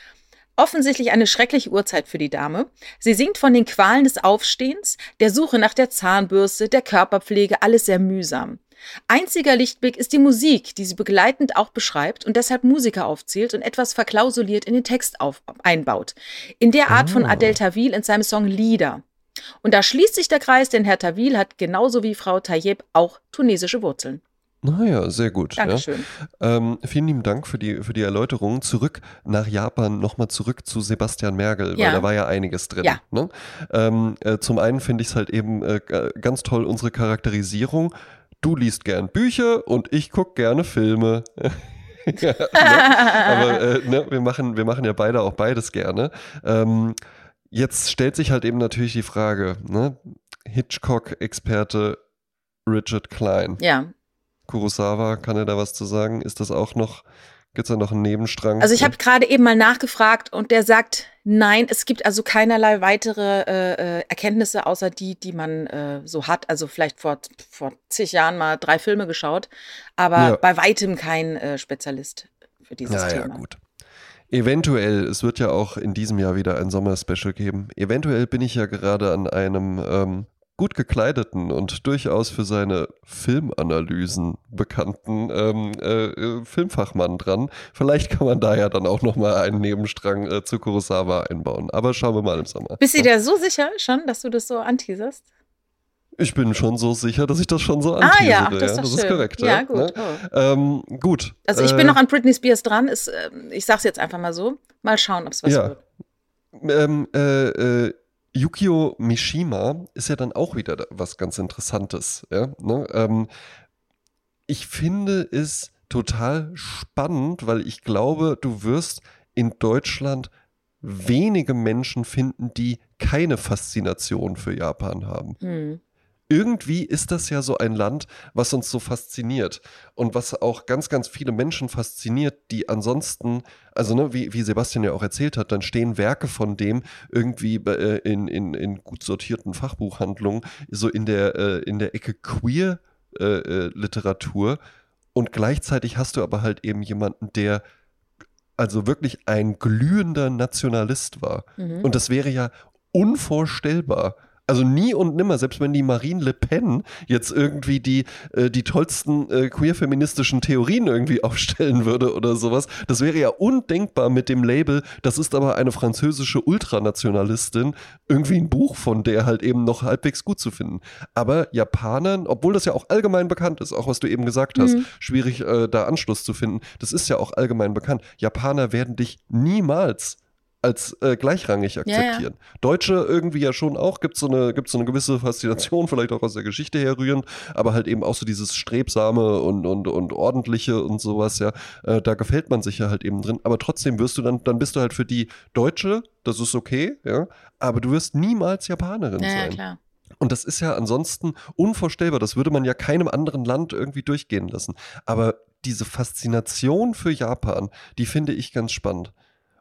Offensichtlich eine schreckliche Uhrzeit für die Dame. Sie singt von den Qualen des Aufstehens, der Suche nach der Zahnbürste, der Körperpflege, alles sehr mühsam. Einziger Lichtblick ist die Musik, die sie begleitend auch beschreibt und deshalb Musiker aufzählt und etwas verklausuliert in den Text auf, einbaut. In der Art von Ah. Adel Tawil in seinem Song Lieder. Und da schließt sich der Kreis, denn Herr Tawil hat genauso wie Frau Tayyeb auch tunesische Wurzeln. Naja, sehr gut. Ja. Dankeschön. Ähm, vielen lieben Dank für die, für die Erläuterung. Zurück nach Japan, nochmal zurück zu Sebastian Mergel, weil Ja. da war ja einiges drin. Ja. Ne? Ähm, äh, zum einen finde ich es halt eben äh, ganz toll, unsere Charakterisierung. Du liest gern Bücher und ich gucke gerne Filme. ja, ne? Aber äh, ne, wir, machen, wir machen ja beide auch beides gerne. Ähm, jetzt stellt sich halt eben natürlich die Frage, ne? Hitchcock-Experte Richard Klein. ja. Kurosawa, kann er da was zu sagen? Ist das auch noch, gibt es da noch einen Nebenstrang? Also ich habe gerade eben mal nachgefragt und der sagt, nein, es gibt also keinerlei weitere äh, äh, Erkenntnisse, außer die, die man äh, so hat. Also vielleicht vor, vor zig Jahren mal drei Filme geschaut, aber Ja. bei weitem kein äh, Spezialist für dieses ja, ja, Thema. gut. Eventuell, es wird ja auch in diesem Jahr wieder ein Sommerspecial geben. Eventuell bin ich ja gerade an einem ähm, gut gekleideten und durchaus für seine Filmanalysen bekannten ähm, äh, äh, Filmfachmann dran. Vielleicht kann man da ja dann auch nochmal einen Nebenstrang äh, zu Kurosawa einbauen. Aber schauen wir mal im Sommer. Bist du dir so sicher schon, dass du das so anteaserst? Ich bin schon so sicher, dass ich das schon so Ah anteasere. ja, ach, das ist doch das schön. ist korrekt. Ja, gut. Ne? Oh. Ähm, gut. Also ich äh, bin noch an Britney Spears dran. Ist, äh, ich sag's jetzt einfach mal so. Mal schauen, ob es was Ja. wird. ähm, äh, äh, Yukio Mishima ist ja dann auch wieder was ganz Interessantes. Ja? Ne? Ähm, ich finde es total spannend, weil ich glaube, du wirst in Deutschland wenige Menschen finden, die keine Faszination für Japan haben Hm. Irgendwie ist das ja so ein Land, was uns so fasziniert und was auch ganz, ganz viele Menschen fasziniert, die ansonsten, also ne, wie, wie Sebastian ja auch erzählt hat, dann stehen Werke von dem irgendwie äh, in, in, in gut sortierten Fachbuchhandlungen, so in der, äh, in der Ecke Queer-Literatur und gleichzeitig hast du aber halt eben jemanden, der also wirklich ein glühender Nationalist war. Mhm. Und das wäre ja unvorstellbar. Also nie und nimmer, selbst wenn die Marine Le Pen jetzt irgendwie die, äh, die tollsten äh, queer-feministischen Theorien irgendwie aufstellen würde oder sowas, das wäre ja undenkbar mit dem Label, das ist aber eine französische Ultranationalistin, irgendwie ein Buch von der halt eben noch halbwegs gut zu finden. Aber Japanern, obwohl das ja auch allgemein bekannt ist, auch was du eben gesagt hast, Mhm. schwierig äh, da Anschluss zu finden, das ist ja auch allgemein bekannt. Japaner werden dich niemals als äh, gleichrangig ja. akzeptieren. Deutsche irgendwie ja schon auch, gibt so eine, gibt's so eine gewisse Faszination, vielleicht auch aus der Geschichte herrührend, aber halt eben auch so dieses Strebsame und, und, und Ordentliche und sowas, ja, äh, da gefällt man sich ja halt eben drin, aber trotzdem wirst du dann, dann bist du halt für die Deutsche, das ist okay, ja, aber du wirst niemals Japanerin Ja, ja, sein. klar. Und das ist ja ansonsten unvorstellbar. Das würde man ja keinem anderen Land irgendwie durchgehen lassen. Aber diese Faszination für Japan, die finde ich ganz spannend.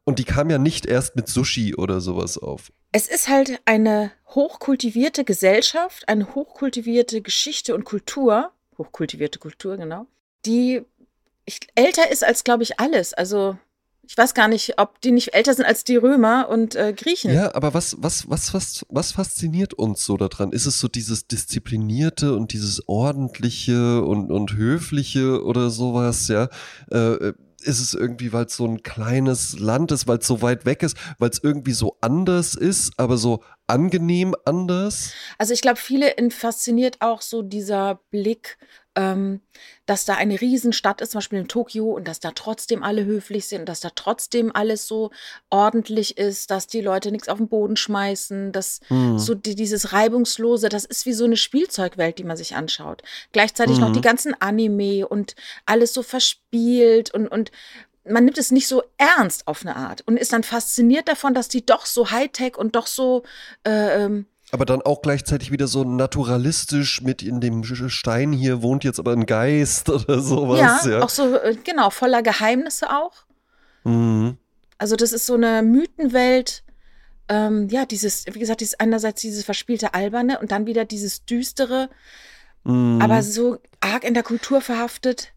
Und die kam ja nicht erst mit Sushi oder sowas auf. Es ist halt eine hochkultivierte Gesellschaft, eine hochkultivierte Geschichte und Kultur, hochkultivierte Kultur, genau, die ich, älter ist als, glaube ich, alles. Also ich weiß gar nicht, ob die nicht älter sind als die Römer und äh, Griechen. Ja, aber was, was, was, was, was fasziniert uns so daran? Ist es so dieses Disziplinierte und dieses Ordentliche und, und Höfliche oder sowas, ja? Äh, ist es irgendwie, weil es so ein kleines Land ist, weil es so weit weg ist, weil es irgendwie so anders ist, aber so angenehm anders? Also ich glaube, viele in- fasziniert auch so dieser Blick, ähm, dass da eine Riesenstadt ist, zum Beispiel in Tokio, und dass da trotzdem alle höflich sind, dass da trotzdem alles so ordentlich ist, dass die Leute nichts auf den Boden schmeißen, dass Hm. so die, dieses Reibungslose, das ist wie so eine Spielzeugwelt, die man sich anschaut. Gleichzeitig noch Mhm. die ganzen Anime und alles so verspielt und, und man nimmt es nicht so ernst auf eine Art und ist dann fasziniert davon, dass die doch so Hightech und doch so äh, ähm, aber dann auch gleichzeitig wieder so naturalistisch mit in dem Stein hier wohnt jetzt aber ein Geist oder sowas. ja, Ja, auch so, äh, genau, voller Geheimnisse auch. Mhm. Also das ist so eine Mythenwelt. Ähm, ja, dieses, wie gesagt, dieses einerseits dieses verspielte Alberne und dann wieder dieses Düstere, Mhm. aber so arg in der Kultur verhaftet.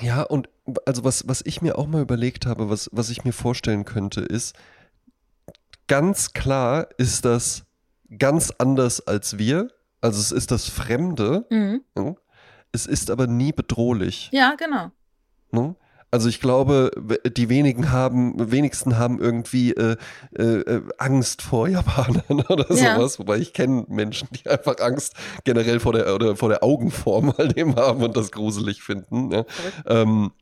Ja, und also was, was ich mir auch mal überlegt habe, was, was ich mir vorstellen könnte, ist, ganz klar ist das ganz anders als wir. Also es ist das Fremde, Mhm. es ist aber nie bedrohlich. Ja, genau. Ne? Also ich glaube, die wenigen haben, wenigsten haben irgendwie äh, äh, äh, Angst vor Japanern oder Ja. sowas. Wobei ich kenne Menschen, die einfach Angst generell vor der oder vor der Augenform halt eben haben und das gruselig finden. Ne? Ähm,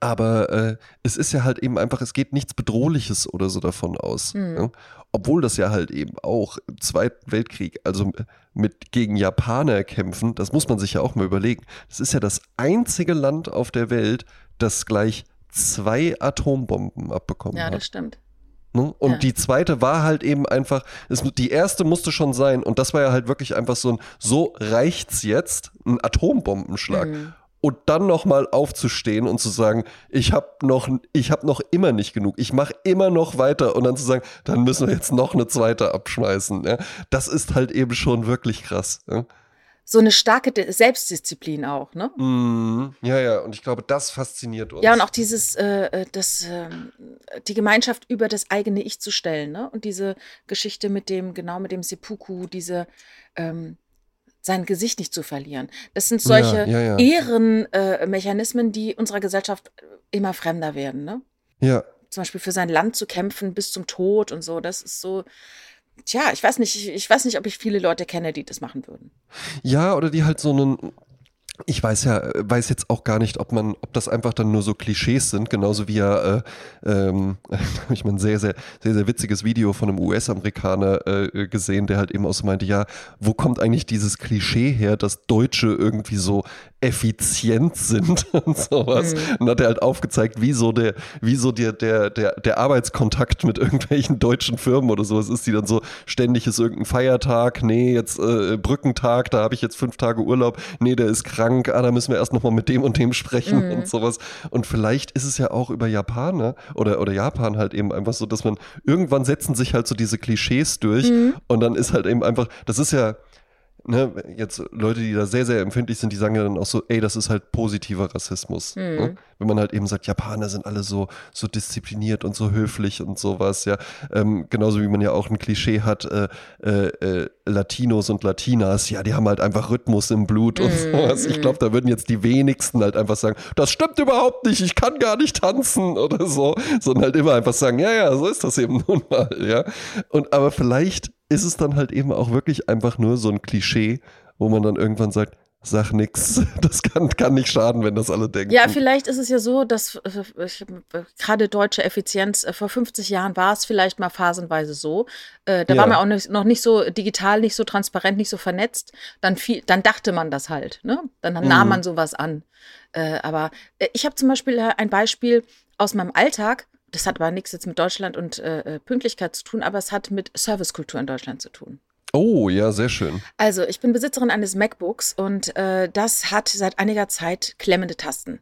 aber äh, es ist ja halt eben einfach, es geht nichts Bedrohliches oder so davon aus. Mhm. Ne? Obwohl das ja halt eben auch im Zweiten Weltkrieg, also mit gegen Japaner kämpfen, das muss man sich ja auch mal überlegen. Das ist ja das einzige Land auf der Welt, das gleich zwei Atombomben abbekommen Ja, hat. das stimmt. Ne? Und Ja. die zweite war halt eben einfach, es, die erste musste schon sein und das war ja halt wirklich einfach so ein, so reicht's jetzt, ein Atombombenschlag. Mhm. Und dann nochmal aufzustehen und zu sagen, ich habe noch, ich hab noch immer nicht genug, ich mache immer noch weiter und dann zu sagen, dann müssen wir jetzt noch eine zweite abschmeißen. Ja? Das ist halt eben schon wirklich krass. Ja? So eine starke Di- Selbstdisziplin auch, ne? Mhm. ja, ja, und ich glaube, das fasziniert uns. Ja, und auch dieses, äh, äh, das, ähm, die Gemeinschaft über das eigene Ich zu stellen, ne? Und diese Geschichte mit dem, genau mit dem Seppuku, diese, ähm, sein Gesicht nicht zu verlieren. Das sind solche ja, ja. Ehrenmechanismen, die unserer Gesellschaft immer fremder werden, ne? Ja, Zum Beispiel für sein Land zu kämpfen bis zum Tod und so. Das ist so, tja, ich weiß nicht, ich, ich weiß nicht, ob ich viele Leute kenne, die das machen würden. Ja, oder die halt so einen. Ich weiß ja, äh, weiß jetzt auch gar nicht, ob man, ob das einfach dann nur so Klischees sind, genauso wie ja, äh, ähm, hab ich mal ein sehr, sehr, sehr, sehr witziges Video von einem US-Amerikaner äh, gesehen, der halt eben auch so meinte, ja, wo kommt eigentlich dieses Klischee her, dass Deutsche irgendwie so effizient sind und sowas. Mhm. Und hat er halt aufgezeigt, wie so der, wie so der, der, der, der Arbeitskontakt mit irgendwelchen deutschen Firmen oder sowas ist, die dann so ständig ist irgendein Feiertag, nee, jetzt äh, Brückentag, da habe ich jetzt fünf Tage Urlaub, nee, der ist krank, ah, da müssen wir erst nochmal mit dem und dem sprechen Mhm. und sowas. Und vielleicht ist es ja auch über Japaner oder, oder Japan halt eben einfach so, dass man irgendwann setzen sich halt so diese Klischees durch Mhm. und dann ist halt eben einfach, das ist ja, ne, jetzt Leute, die da sehr, sehr empfindlich sind, die sagen ja dann auch so, ey, das ist halt positiver Rassismus. Mhm. Ne? Wenn man halt eben sagt, Japaner sind alle so, so diszipliniert und so höflich und sowas, ja. Ähm, genauso wie man ja auch ein Klischee hat, äh, äh, äh, Latinos und Latinas, ja, die haben halt einfach Rhythmus im Blut und Mhm, sowas. Ich mhm. glaube, da würden jetzt die wenigsten halt einfach sagen, das stimmt überhaupt nicht, ich kann gar nicht tanzen oder so, sondern halt immer einfach sagen, ja, ja, so ist das eben nun mal, ja. Und aber vielleicht ist es dann halt eben auch wirklich einfach nur so ein Klischee, wo man dann irgendwann sagt, sag nix, das kann, kann nicht schaden, wenn das alle denken. Ja, vielleicht ist es ja so, dass äh, ich, gerade deutsche Effizienz, äh, vor 50 Jahren war es vielleicht mal phasenweise so. Äh, da Ja. war man auch nicht, noch nicht so digital, nicht so transparent, nicht so vernetzt. Dann, viel, dann dachte man das halt. Ne? Dann nahm Mhm. man sowas an. Äh, aber äh, ich habe zum Beispiel ein Beispiel aus meinem Alltag. Das hat aber nichts jetzt mit Deutschland und äh, äh, Pünktlichkeit zu tun, aber es hat mit Servicekultur in Deutschland zu tun. Oh, ja, sehr schön. Also, ich bin Besitzerin eines MacBooks und äh, das hat seit einiger Zeit klemmende Tasten.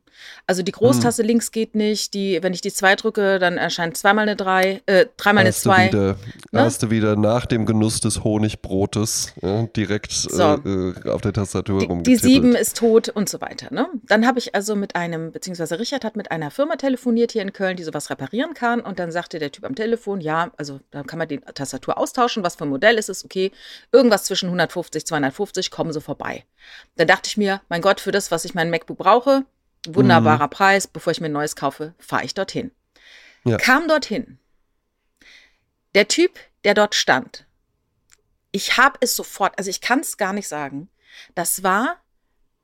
Also die Großtaste links geht nicht, die, wenn ich die 2 drücke, dann erscheint zweimal eine 3, äh, dreimal eine Hast du 2. wieder, Ne? du wieder nach dem Genuss des Honigbrotes ja, direkt So. äh, äh, auf der Tastatur Die, die rumgetippelt. 7 ist tot und so weiter. Ne? Dann habe ich also mit einem, beziehungsweise Richard hat mit einer Firma telefoniert hier in Köln, die sowas reparieren kann. Und dann sagte der Typ am Telefon, ja, also da kann man die Tastatur austauschen, was für ein Modell ist es, okay, irgendwas zwischen 150, 250, kommen Sie vorbei. Dann dachte ich mir, mein Gott, für das, was ich mein MacBook brauche, wunderbarer Preis, bevor ich mir ein neues kaufe, fahre ich dorthin. Ja. Kam dorthin. Der Typ, der dort stand, ich habe es sofort, also ich kann es gar nicht sagen, das war,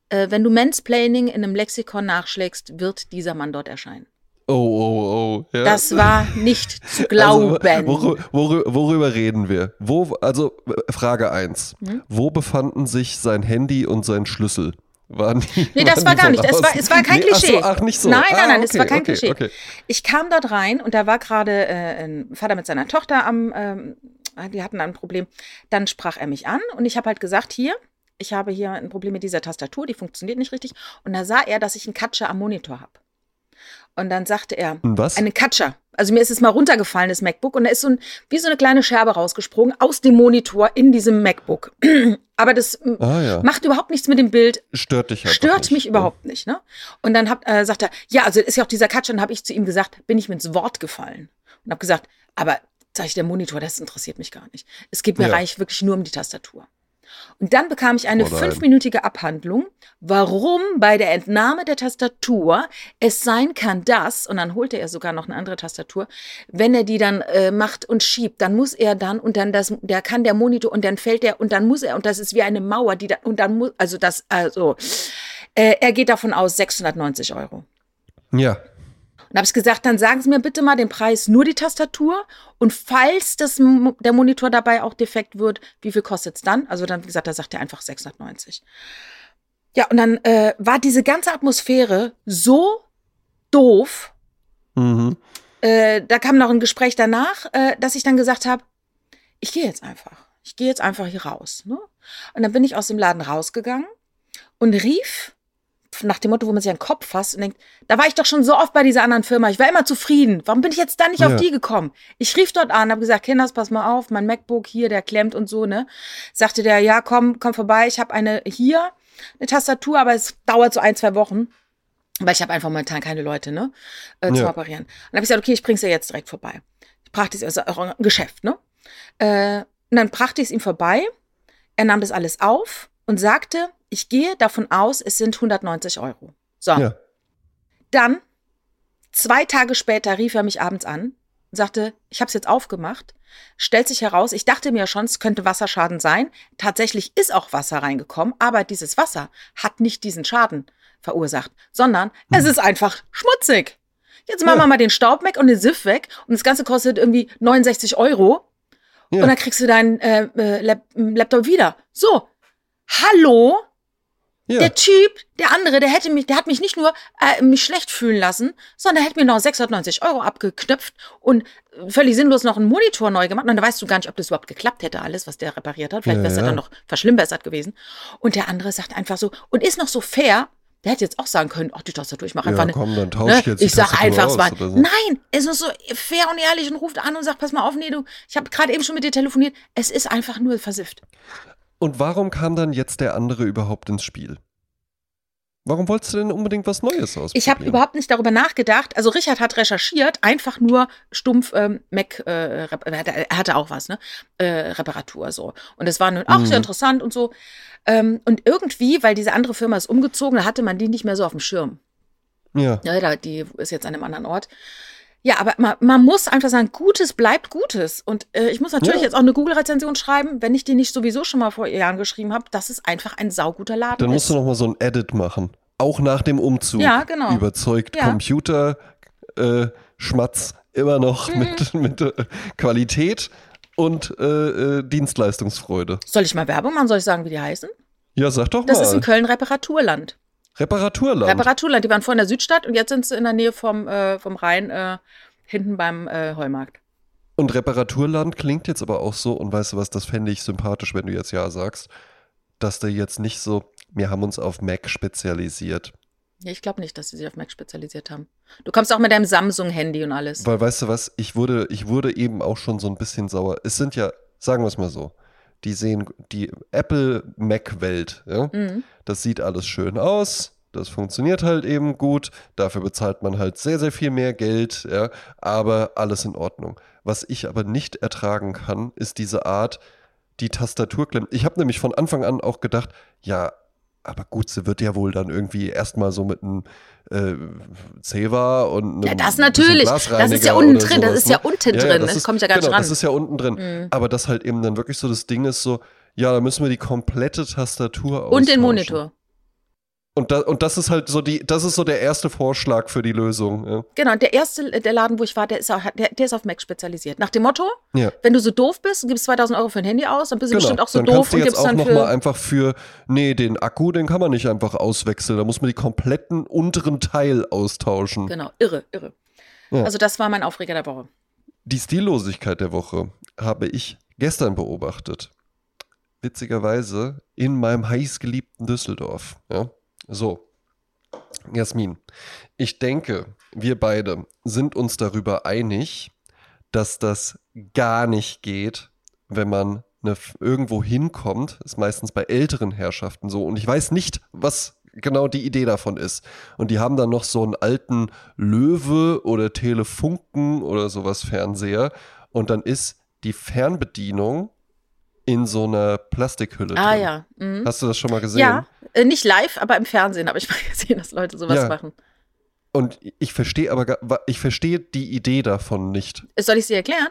äh, wenn du Mansplaining in einem Lexikon nachschlägst, wird dieser Mann dort erscheinen. Oh, oh, oh. Ja. Das war nicht zu glauben. Also, worü- worü- worüber reden wir? Wo, also, Frage 1. Hm? Wo befanden sich sein Handy und sein Schlüssel? War nie, Nee, das war gar nicht. Es war, es war kein Nee, ach so, Klischee. Ach, nicht so. Nein, nein, ah, nein, es okay, war kein okay, Klischee. Okay. Ich kam dort rein und da war gerade äh, ein Vater mit seiner Tochter am, ähm, die hatten ein Problem. Dann sprach er mich an und ich habe halt gesagt, hier, ich habe hier ein Problem mit dieser Tastatur, die funktioniert nicht richtig. Und da sah er, dass ich einen Katscher am Monitor habe. Und dann sagte er, Was? eine Katscher. Also mir ist es mal runtergefallen, das MacBook, und da ist so ein, wie so eine kleine Scherbe rausgesprungen aus dem Monitor in diesem MacBook. Aber das ah ja. macht überhaupt nichts mit dem Bild, Stört dich einfach stört nicht. mich überhaupt nicht. Ne? Und dann hab, äh, sagt er, ja, also ist ja auch dieser Katscher, und habe ich zu ihm gesagt, bin ich mir ins Wort gefallen. Und habe gesagt, aber sag ich, der Monitor, das interessiert mich gar nicht. Es geht mir Ja. reich wirklich nur um die Tastatur. Und dann bekam ich eine Oh fünfminütige Abhandlung, warum bei der Entnahme der Tastatur es sein kann, dass, und dann holte er sogar noch eine andere Tastatur, wenn er die dann äh, macht und schiebt, dann muss er dann, und dann das, der kann der Monitor, und dann fällt er, und dann muss er, und das ist wie eine Mauer, die da, und dann muss, also das, also, äh, er geht davon aus 690 Euro. Ja. Und habe ich gesagt, dann sagen Sie mir bitte mal den Preis nur die Tastatur und falls das, der Monitor dabei auch defekt wird, wie viel kostet es dann? Also dann, wie gesagt, da sagt er einfach 690. Ja, und dann äh, war diese ganze Atmosphäre so doof. Mhm. Äh, da kam noch ein Gespräch danach, äh, dass ich dann gesagt habe, ich gehe jetzt einfach. Ich gehe jetzt einfach hier raus. Ne? Und dann bin ich aus dem Laden rausgegangen und rief nach dem Motto, wo man sich an den Kopf fasst und denkt, da war ich doch schon so oft bei dieser anderen Firma. Ich war immer zufrieden. Warum bin ich jetzt da nicht Ja. auf die gekommen? Ich rief dort an, habe gesagt, Kinders, pass mal auf, mein MacBook hier, der klemmt und so, ne? Sagte der, ja, komm, komm vorbei. Ich habe eine hier, eine Tastatur, aber es dauert so ein, zwei Wochen. Weil ich habe einfach momentan keine Leute, ne? Äh, Ja. Operieren. Und dann habe ich gesagt, okay, ich bring's dir jetzt direkt vorbei. Ich brachte es, also auch ein Geschäft, ne? Äh, und dann brachte ich es ihm vorbei. Er nahm das alles auf und sagte, ich gehe davon aus, es sind 190 Euro. So. Ja. Dann, zwei Tage später, rief er mich abends an und sagte, ich habe es jetzt aufgemacht. Stellt sich heraus, ich dachte mir schon, es könnte Wasserschaden sein. Tatsächlich ist auch Wasser reingekommen, aber dieses Wasser hat nicht diesen Schaden verursacht, sondern es ist einfach schmutzig. Jetzt machen Ja. wir mal den Staub weg und den Siff weg und das Ganze kostet irgendwie 69 Euro Ja. und dann kriegst du deinen äh, äh, Lap Laptop wieder. So, hallo? Ja. Der Typ, der andere, der hätte mich, der hat mich nicht nur äh, mich schlecht fühlen lassen, sondern er hätte mir noch 690 Euro abgeknöpft und völlig sinnlos noch einen Monitor neu gemacht. Und da weißt du gar nicht, ob das überhaupt geklappt hätte, alles, was der repariert hat. Vielleicht Ja, wäre es ja dann noch verschlimmbessert gewesen. Und der andere sagt einfach so, und ist noch so fair, der hätte jetzt auch sagen können, ach, die Tastatur, ich mache einfach ja, eine. komm, dann tausch Ne? ich jetzt Ich sag einfach, aus oder so. Nein, es ist so fair und ehrlich und ruft an und sagt, pass mal auf, nee, du, ich habe gerade eben schon mit dir telefoniert. Es ist einfach nur versifft. Und warum kam dann jetzt der andere überhaupt ins Spiel? Warum wolltest du denn unbedingt was Neues ausprobieren? Ich habe überhaupt nicht darüber nachgedacht. Also Richard hat recherchiert, einfach nur stumpf ähm, Mac, äh, er, hatte, auch was, ne? Äh, Reparatur so. Und es war nun auch Mhm. sehr interessant und so. Ähm, und irgendwie, weil diese andere Firma ist umgezogen, da hatte man die nicht mehr so auf dem Schirm. Ja. Ja, die ist jetzt an einem anderen Ort. Ja, aber man, man muss einfach sagen, Gutes bleibt Gutes. Und äh, ich muss natürlich Ja. jetzt auch eine Google-Rezension schreiben, wenn ich die nicht sowieso schon mal vor Jahren geschrieben habe, dass es einfach ein sauguter Laden Dann ist. musst du noch mal so ein Edit machen. Auch nach dem Umzug. Ja, genau. Überzeugt Ja. Computer, äh, Schmatz immer noch Mhm. mit, mit äh, Qualität und äh, äh, Dienstleistungsfreude. Soll ich mal Werbung machen? Soll ich sagen, wie die heißen? Ja, sag doch Das mal. ist in Köln Reparaturland. Reparaturland. Reparaturland, die waren vorhin in der Südstadt und jetzt sind sie in der Nähe vom, äh, vom Rhein, äh, hinten beim äh, Heumarkt. und Reparaturland klingt jetzt aber auch so, und weißt du was, das fände ich sympathisch, wenn du jetzt ja sagst, dass der jetzt nicht so, wir haben uns auf Mac spezialisiert. Ja, ich glaube nicht, dass sie sich auf Mac spezialisiert haben. Du kommst auch mit deinem Samsung-Handy und alles. Weil weißt du was, ich wurde, ich wurde eben auch schon so ein bisschen sauer. Es sind ja, sagen wir es mal so, die sehen die Apple-Mac-Welt, ja? Mhm. Das sieht alles schön aus. Das funktioniert halt eben gut. Dafür bezahlt man halt sehr, sehr viel mehr Geld, ja. Aber alles in Ordnung. Was ich aber nicht ertragen kann, ist diese Art, die Tastatur klemmt. Ich habe nämlich von Anfang an auch gedacht, ja, aber gut, sie wird ja wohl dann irgendwie erstmal so mit einem äh, Zewa und einem Ja, das natürlich. Das ist ja unten drin. Das sowas, ist ja ne? unten Ja, ja, drin. das Das, ich ja gar genau, nicht ran. Das ist ja unten drin. Mhm. Aber das halt eben dann wirklich so das Ding ist so, ja, da müssen wir die komplette Tastatur und den. Monitor. Und, da, und das ist halt so die, das ist so der erste Vorschlag für die Lösung. Ja. Genau, der erste, der Laden, wo ich war, der ist, auch, der, der ist auf Mac spezialisiert. Nach dem Motto, Ja. wenn du so doof bist, und gibst 2000 Euro für ein Handy aus, dann bist du bestimmt auch so Genau. dann doof du und gibst auch dann nochmal für. einfach für, nee, den Akku, den kann man nicht einfach auswechseln. Da muss man die kompletten unteren Teil austauschen. Genau, irre, irre. Ja. Also das war mein Aufreger der Woche. Die Stillosigkeit der Woche habe ich gestern beobachtet. Witzigerweise in meinem heißgeliebten Düsseldorf. Ja? So, Jasmin, ich denke, wir beide sind uns darüber einig, dass das gar nicht geht, wenn man eine, irgendwo hinkommt. Ist meistens bei älteren Herrschaften so. Und ich weiß nicht, was genau die Idee davon ist. Und die haben dann noch so einen alten Löwe oder Telefunken oder sowas Fernseher. Und dann ist die Fernbedienung in so einer Plastikhülle Ah drin. ja. Mhm. Hast du das schon mal gesehen? Ja, äh, nicht live, aber im Fernsehen habe ich mal gesehen, dass Leute sowas Ja. machen. Und ich verstehe aber, ich verstehe die Idee davon nicht. Soll ich sie erklären?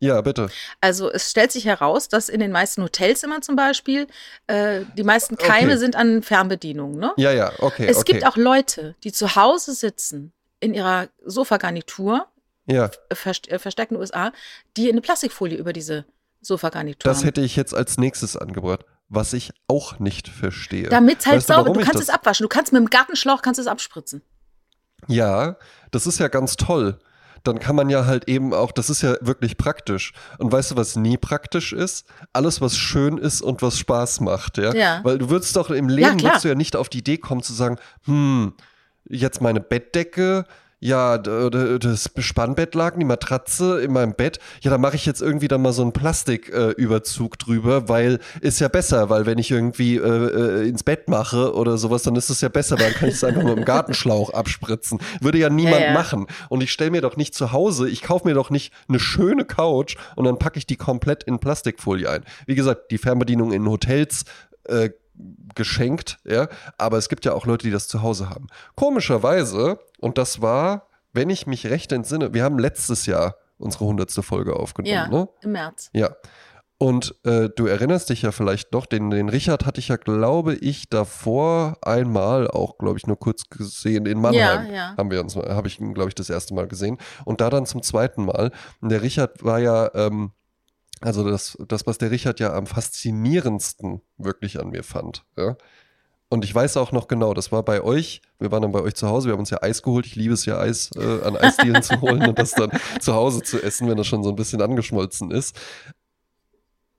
Ja, bitte. Also es stellt sich heraus, dass in den meisten Hotelzimmern zum Beispiel äh, die meisten Keime Okay. sind an Fernbedienungen. Ne? Ja, ja, okay, es okay. gibt auch Leute, die zu Hause sitzen in ihrer Sofagarnitur, ja, äh, äh, den USA, die eine Plastikfolie über diese Sofagarnitur das haben. hätte ich jetzt als nächstes angebracht, was ich auch nicht verstehe. Damit es halt Weißt du, sauber, du ich kannst das- es abwaschen, du kannst mit dem Gartenschlauch kannst es abspritzen. Ja, das ist ja ganz toll. Dann kann man ja halt eben auch, das ist ja wirklich praktisch. Und weißt du, was nie praktisch ist? Alles, was schön ist und was Spaß macht, ja? Ja. Weil du würdest doch im Leben, klar. würdest du ja nicht auf die Idee kommen zu sagen, hm, jetzt meine Bettdecke, ja, das Spannbett lag, die Matratze in meinem Bett, ja, da mache ich jetzt irgendwie dann mal so einen Plastiküberzug äh, drüber, weil ist ja besser, weil wenn ich irgendwie äh, äh, ins Bett mache oder sowas, dann ist es ja besser, weil dann kann ich es einfach mit dem Gartenschlauch abspritzen. Würde ja niemand Ja, ja. machen. Und ich stelle mir doch nicht zu Hause, ich kaufe mir doch nicht eine schöne Couch und dann packe ich die komplett in Plastikfolie ein. Wie gesagt, die Fernbedienung in Hotels äh, geschenkt, ja, aber es gibt ja auch Leute, die das zu Hause haben. Komischerweise, und das war, wenn ich mich recht entsinne, wir haben letztes Jahr unsere hundertste Folge aufgenommen, Ja, ne? im März. Ja. Und äh, du erinnerst dich ja vielleicht noch, den, den Richard hatte ich ja, glaube ich, davor einmal auch, glaube ich, nur kurz gesehen in Mannheim. Ja, ja. Haben wir uns, habe ich ihn, glaube ich, das erste Mal gesehen. Und da dann zum zweiten Mal. Und der Richard war ja, ähm, also das, das, was der Richard ja am faszinierendsten wirklich an mir fand. Ja? Und ich weiß auch noch genau, das war bei euch, wir waren dann bei euch zu Hause, wir haben uns ja Eis geholt. Ich liebe es ja, Eis äh, an Eisdielen zu holen und das dann zu Hause zu essen, wenn das schon so ein bisschen angeschmolzen ist.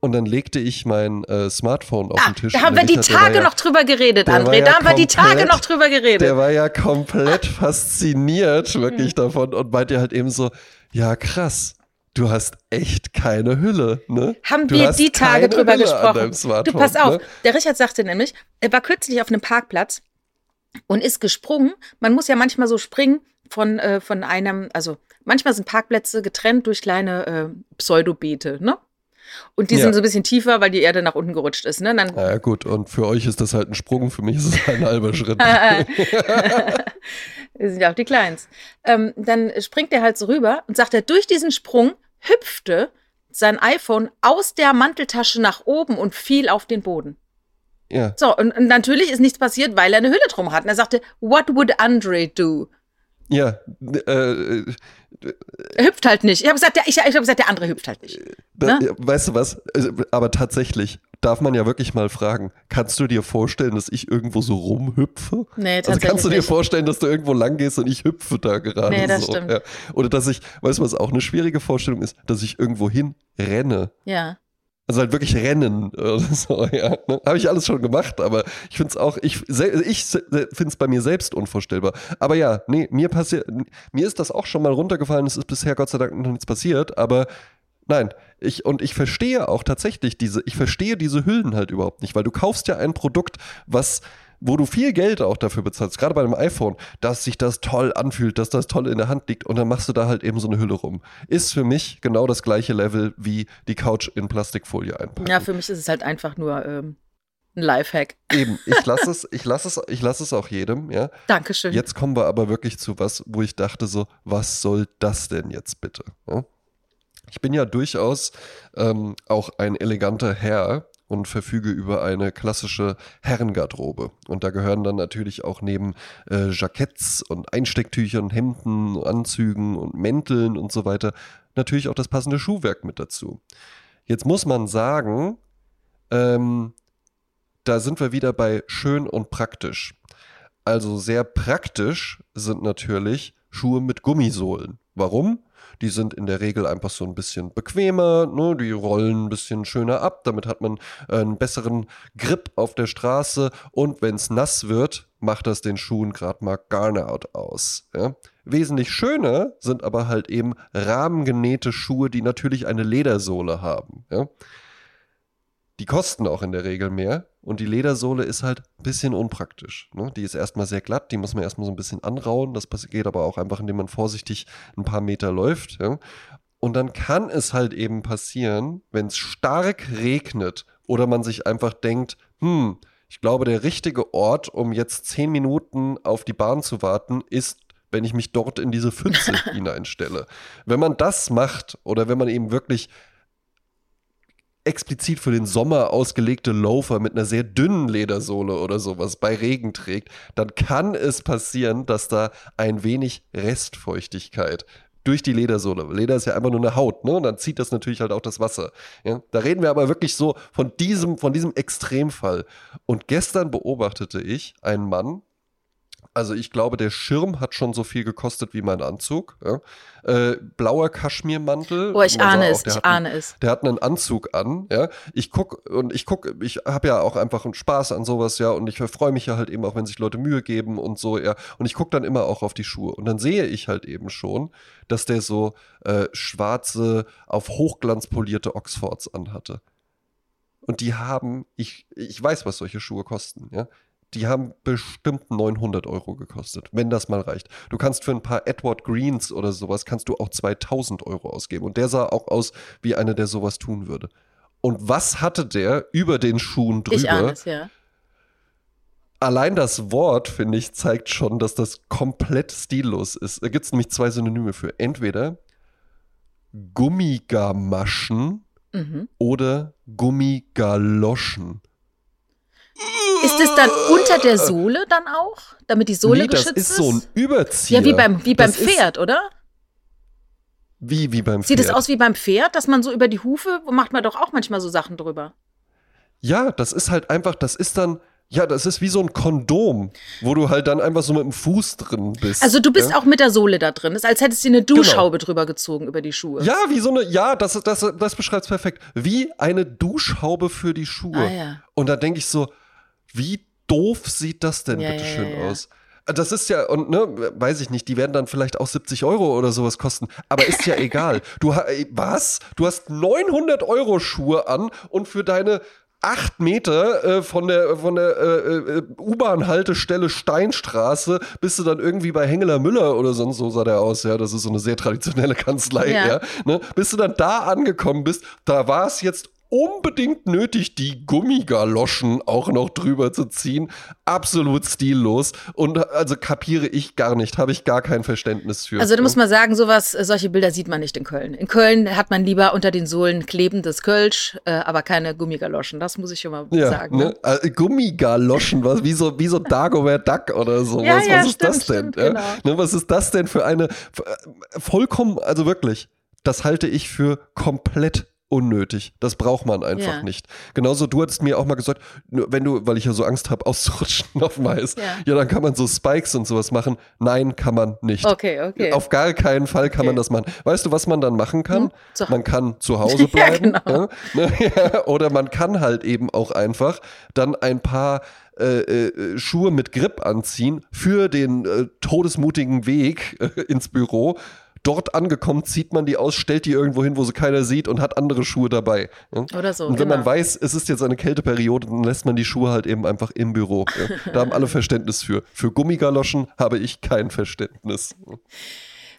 Und dann legte ich mein äh, Smartphone auf Ah, den Tisch. da haben wir die Richard, war Tage ja, noch drüber geredet, André. ja da haben wir die Tage noch drüber geredet. Der war ja komplett fasziniert wirklich davon und meinte halt eben so, ja krass, du hast echt keine Hülle, ne? haben Du wir die Tage drüber Hülle gesprochen. Du pass auf, ne? der Richard sagte nämlich, er war kürzlich auf einem Parkplatz und ist gesprungen. Man muss ja manchmal so springen von, äh, von einem, also manchmal sind Parkplätze getrennt durch kleine äh, Pseudobeete, ne? Und die Ja. sind so ein bisschen tiefer, weil die Erde nach unten gerutscht ist, ne? Dann, ja, gut, und für euch ist das halt ein Sprung, für mich ist es ein halber Schritt. Wir sind ja auch die Kleins. Ähm, dann springt er halt so rüber und sagt er, durch diesen Sprung hüpfte sein iPhone aus der Manteltasche nach oben und fiel auf den Boden. Ja, So, und, und natürlich ist nichts passiert, weil er eine Hülle drum hat. Und er sagte, what would Andre do? ja, äh, Er hüpft halt nicht. Ich habe gesagt, der, ich, ich hab gesagt, der andere hüpft halt nicht. Da, Ne? Weißt du was? Also, Aber tatsächlich darf man ja wirklich mal fragen, kannst du dir vorstellen, dass ich irgendwo so rumhüpfe? Nee, Also tatsächlich kannst du dir nicht. vorstellen, dass du irgendwo lang gehst und ich hüpfe da gerade Nee, das so? stimmt. Ja. Oder dass ich, weißt du, was auch eine schwierige Vorstellung ist, dass ich irgendwo hin renne. Ja. Also halt wirklich rennen oder so, ja. Ne? Habe ich alles schon gemacht, aber ich finde es auch, ich, sel- ich finde es bei mir selbst unvorstellbar. Aber ja, nee, mir passiert, mir ist das auch schon mal runtergefallen, es ist bisher Gott sei Dank noch nichts passiert, aber nein, ich, und ich verstehe auch tatsächlich diese, ich verstehe diese Hüllen halt überhaupt nicht, weil du kaufst ja ein Produkt, was wo du viel Geld auch dafür bezahlst, gerade bei einem iPhone, dass sich das toll anfühlt, dass das toll in der Hand liegt und dann machst du da halt eben so eine Hülle rum. Ist für mich genau das gleiche Level wie die Couch in Plastikfolie einpacken. ja, für mich ist es halt einfach nur ähm, ein Lifehack. Eben, ich lasse es, ich lasse es, ich lasse es auch jedem, ja. Dankeschön. Jetzt kommen wir aber wirklich zu was, wo ich dachte so, was soll das denn jetzt bitte? Ja? Ich bin ja durchaus ähm, auch ein eleganter Herr und verfüge über eine klassische Herrengarderobe. Und da gehören dann natürlich auch neben äh, Jacketts und Einstecktüchern, Hemden, Anzügen und Mänteln und so weiter natürlich auch das passende Schuhwerk mit dazu. Jetzt muss man sagen, ähm, da sind wir wieder bei schön und praktisch. Also sehr praktisch sind natürlich Schuhe mit Gummisohlen. Warum? Die sind in der Regel einfach so ein bisschen bequemer, ne? die rollen ein bisschen schöner ab, damit hat man äh, einen besseren Grip auf der Straße und wenn es nass wird, macht das den Schuhen gerade mal gar nicht aus. Ja? Wesentlich schöner sind aber halt eben rahmengenähte Schuhe, die natürlich eine Ledersohle haben. Ja? Die kosten auch in der Regel mehr und die Ledersohle ist halt ein bisschen unpraktisch. Ne? Die ist erstmal sehr glatt, die muss man erstmal so ein bisschen anrauen. Das geht aber auch einfach, indem man vorsichtig ein paar Meter läuft. Ja? Und dann kann es halt eben passieren, wenn es stark regnet oder man sich einfach denkt, hm, ich glaube, der richtige Ort, um jetzt zehn Minuten auf die Bahn zu warten, ist wenn ich mich dort in diese Pfütze hineinstelle. Wenn man das macht oder wenn man eben wirklich explizit für den Sommer ausgelegte Loafer mit einer sehr dünnen Ledersohle oder sowas bei Regen trägt, dann kann es passieren, dass da ein wenig Restfeuchtigkeit durch die Ledersohle. Leder ist ja einfach nur eine Haut, ne? Und dann zieht das natürlich halt auch das Wasser. Ja? Da reden wir aber wirklich so von diesem, von diesem Extremfall. Und gestern beobachtete ich einen Mann, also ich glaube, der Schirm hat schon so viel gekostet wie mein Anzug. Ja. Äh, blauer Kaschmirmantel. Oh, ich ahne es, ich ahne einen, es. Der hat einen Anzug an, ja. Ich guck und ich guck, ich habe ja auch einfach einen Spaß an sowas, ja. Und ich freue mich ja halt eben auch, wenn sich Leute Mühe geben und so, ja. Und ich gucke dann immer auch auf die Schuhe. Und dann sehe ich halt eben schon, dass der so äh, schwarze, auf Hochglanz polierte Oxfords anhatte. Und die haben, ich, ich weiß, was solche Schuhe kosten, ja die haben bestimmt 900 Euro gekostet, wenn das mal reicht. Du kannst für ein paar Edward Greens oder sowas, kannst du auch 2000 Euro ausgeben. Und der sah auch aus wie einer, der sowas tun würde. Und was hatte der über den Schuhen drüber? Ich ahne es, ja. Allein das Wort, finde ich, zeigt schon, dass das komplett stillos ist. Da gibt es nämlich zwei Synonyme für. Entweder Gummigamaschen mhm. oder Gummigaloschen. Ist es dann unter der Sohle dann auch? Damit die Sohle nee, geschützt ist? Das ist so ein Überzieher. Ja, wie beim, wie beim Pferd, oder? Wie, wie beim Sieht Pferd. Sieht es aus wie beim Pferd, dass man so über die Hufe, macht man doch auch manchmal so Sachen drüber. Ja, das ist halt einfach, das ist dann, ja, das ist wie so ein Kondom, wo du halt dann einfach so mit dem Fuß drin bist. Also du bist ja? auch mit der Sohle da drin. Das ist, als hättest du eine genau. Duschhaube genau. drüber gezogen über die Schuhe. Ja, wie so eine, ja, das, das, das beschreibt es perfekt. Wie eine Duschhaube für die Schuhe. Ah, ja. Und da denke ich so, wie doof sieht das denn ja, bitte schön ja, ja, aus? Das ist ja, und ne, weiß ich nicht, die werden dann vielleicht auch 70 Euro oder sowas kosten, aber ist ja egal. Du was? Du hast 900 Euro Schuhe an und für deine acht Meter äh, von der, von der äh, äh, U-Bahn-Haltestelle Steinstraße bist du dann irgendwie bei Hengeler Müller oder sonst so sah der aus, ja, das ist so eine sehr traditionelle Kanzlei, ja, ja ne? bis du dann da angekommen bist, da war es jetzt unbedingt nötig, die Gummigaloschen auch noch drüber zu ziehen. Absolut stillos. Und also kapiere ich gar nicht, habe ich gar kein Verständnis für. Also da muss man sagen, sowas, solche Bilder sieht man nicht in Köln. In Köln hat man lieber unter den Sohlen klebendes Kölsch, äh, aber keine Gummigaloschen. Das muss ich schon mal ja, sagen. Ne? Ne? Äh, Gummigaloschen, was, wie so, wie so Dagobert Duck oder sowas. Ja, ja, was ist stimmt, das denn? Stimmt, genau. ne, was ist das denn für eine äh, vollkommen, also wirklich, das halte ich für komplett unnötig. Das braucht man einfach ja. nicht. Genauso, du hattest mir auch mal gesagt, wenn du, weil ich ja so Angst habe, auszurutschen auf dem Eis, ja. ja. dann kann man so Spikes und sowas machen. Nein, kann man nicht. Okay, okay. Auf gar keinen Fall kann okay. man das machen. Weißt du, was man dann machen kann? Hm? Man kann zu Hause bleiben. ja, genau. Ne? oder man kann halt eben auch einfach dann ein paar äh, äh, Schuhe mit Grip anziehen für den äh, todesmutigen Weg äh, ins Büro Dort angekommen, zieht man die aus, stellt die irgendwo hin, wo sie keiner sieht und hat andere Schuhe dabei. Ja? Oder so. Und wenn genau. man weiß, es ist jetzt eine Kälteperiode, dann lässt man die Schuhe halt eben einfach im Büro. Ja? Da haben alle Verständnis für. Für Gummigaloschen habe ich kein Verständnis.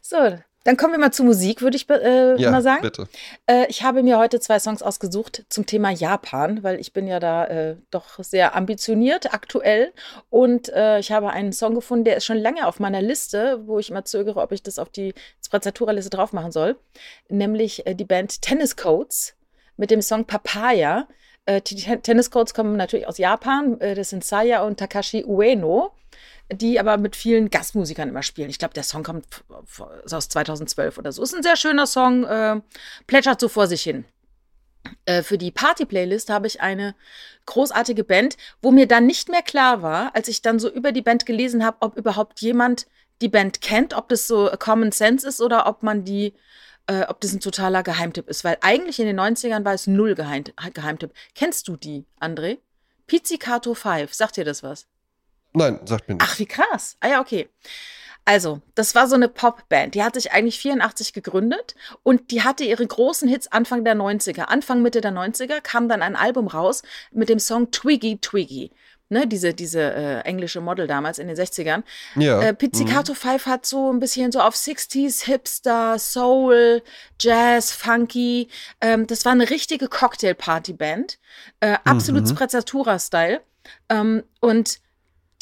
So, dann kommen wir mal zur Musik, würde ich äh, ja, mal sagen. Bitte. Äh, ich habe mir heute zwei Songs ausgesucht zum Thema Japan, weil ich bin ja da äh, doch sehr ambitioniert aktuell. Und äh, ich habe einen Song gefunden, der ist schon lange auf meiner Liste, wo ich immer zögere, ob ich das auf die Sprezzatura-Liste drauf machen soll. Nämlich äh, die Band Tennis Coats mit dem Song Papaya. Äh, die Tenniscourts kommen natürlich aus Japan. Das sind Saya und Takashi Ueno, die aber mit vielen Gastmusikern immer spielen. Ich glaube, der Song kommt aus 2012 oder so. Ist ein sehr schöner Song, äh, plätschert so vor sich hin. Äh, für die Party-Playlist habe ich eine großartige Band, wo mir dann nicht mehr klar war, als ich dann so über die Band gelesen habe, ob überhaupt jemand die Band kennt, ob das so Common Sense ist oder ob man die, äh, ob das ein totaler Geheimtipp ist. Weil eigentlich in den 90ern war es null Geheim Geheimtipp. Kennst du die, André? Pizzicato 5, sagt dir das was? Nein, sagt mir nicht. Ach, wie krass. Ah ja, okay. Also, das war so eine Popband. Die hat sich eigentlich 84 gegründet und die hatte ihre großen Hits Anfang der 90er. Anfang, Mitte der 90er kam dann ein Album raus mit dem Song Twiggy Twiggy. Ne, diese, diese äh, englische Model damals in den 60ern. Ja. Äh, Pizzicato mhm. 5 hat so ein bisschen so auf 60s, Hipster, Soul, Jazz, Funky. Ähm, das war eine richtige Cocktail-Party-Band. Äh, absolut mhm. Sprezzatura-Style. Ähm, und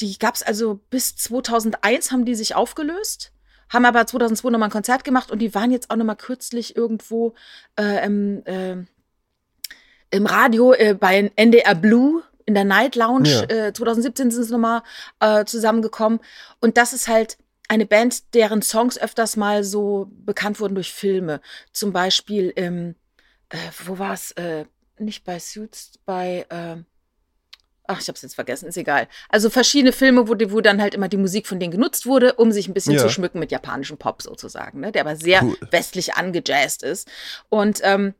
die gab es also bis 2001 haben die sich aufgelöst, haben aber 2002 nochmal ein Konzert gemacht und die waren jetzt auch nochmal kürzlich irgendwo äh, im, äh, im Radio äh, bei NDR Blue in der Night Lounge. Ja. 2017 äh, sind sie nochmal äh, zusammengekommen und das ist halt eine Band, deren Songs öfters mal so bekannt wurden durch Filme. Zum Beispiel im, äh, wo war es? nicht bei Suits, bei Ach, ich habe es jetzt vergessen, ist egal. Also verschiedene Filme, wo, wo dann halt immer die Musik von denen genutzt wurde, um sich ein bisschen ja. zu schmücken mit japanischem Pop sozusagen, ne? der aber sehr cool. westlich angejazzt ist. Und ähm,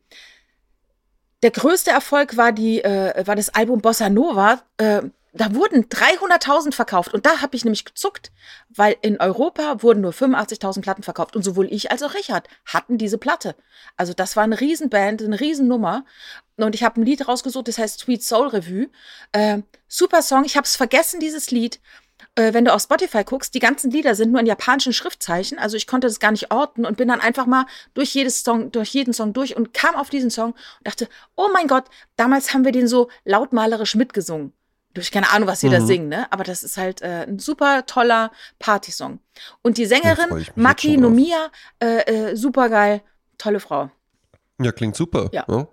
der größte Erfolg war, die, äh, war das Album Bossa Nova. Äh, da wurden 300.000 verkauft und da habe ich nämlich gezuckt, weil in Europa wurden nur 85.000 Platten verkauft und sowohl ich als auch Richard hatten diese Platte. Also das war eine Riesenband, eine Riesennummer und ich habe ein Lied rausgesucht, das heißt Sweet Soul Revue. Äh, super Song, ich habe es vergessen, dieses Lied. Äh, wenn du auf Spotify guckst, die ganzen Lieder sind nur in japanischen Schriftzeichen, also ich konnte das gar nicht orten und bin dann einfach mal durch jedes Song, durch jeden Song durch und kam auf diesen Song und dachte, oh mein Gott, damals haben wir den so lautmalerisch mitgesungen. Durch keine Ahnung, was sie mhm. da singen, ne? Aber das ist halt äh, ein super toller Partysong. Und die Sängerin Maki Nomiya, äh, äh, super geil, tolle Frau. Ja, klingt super. Ja. ja.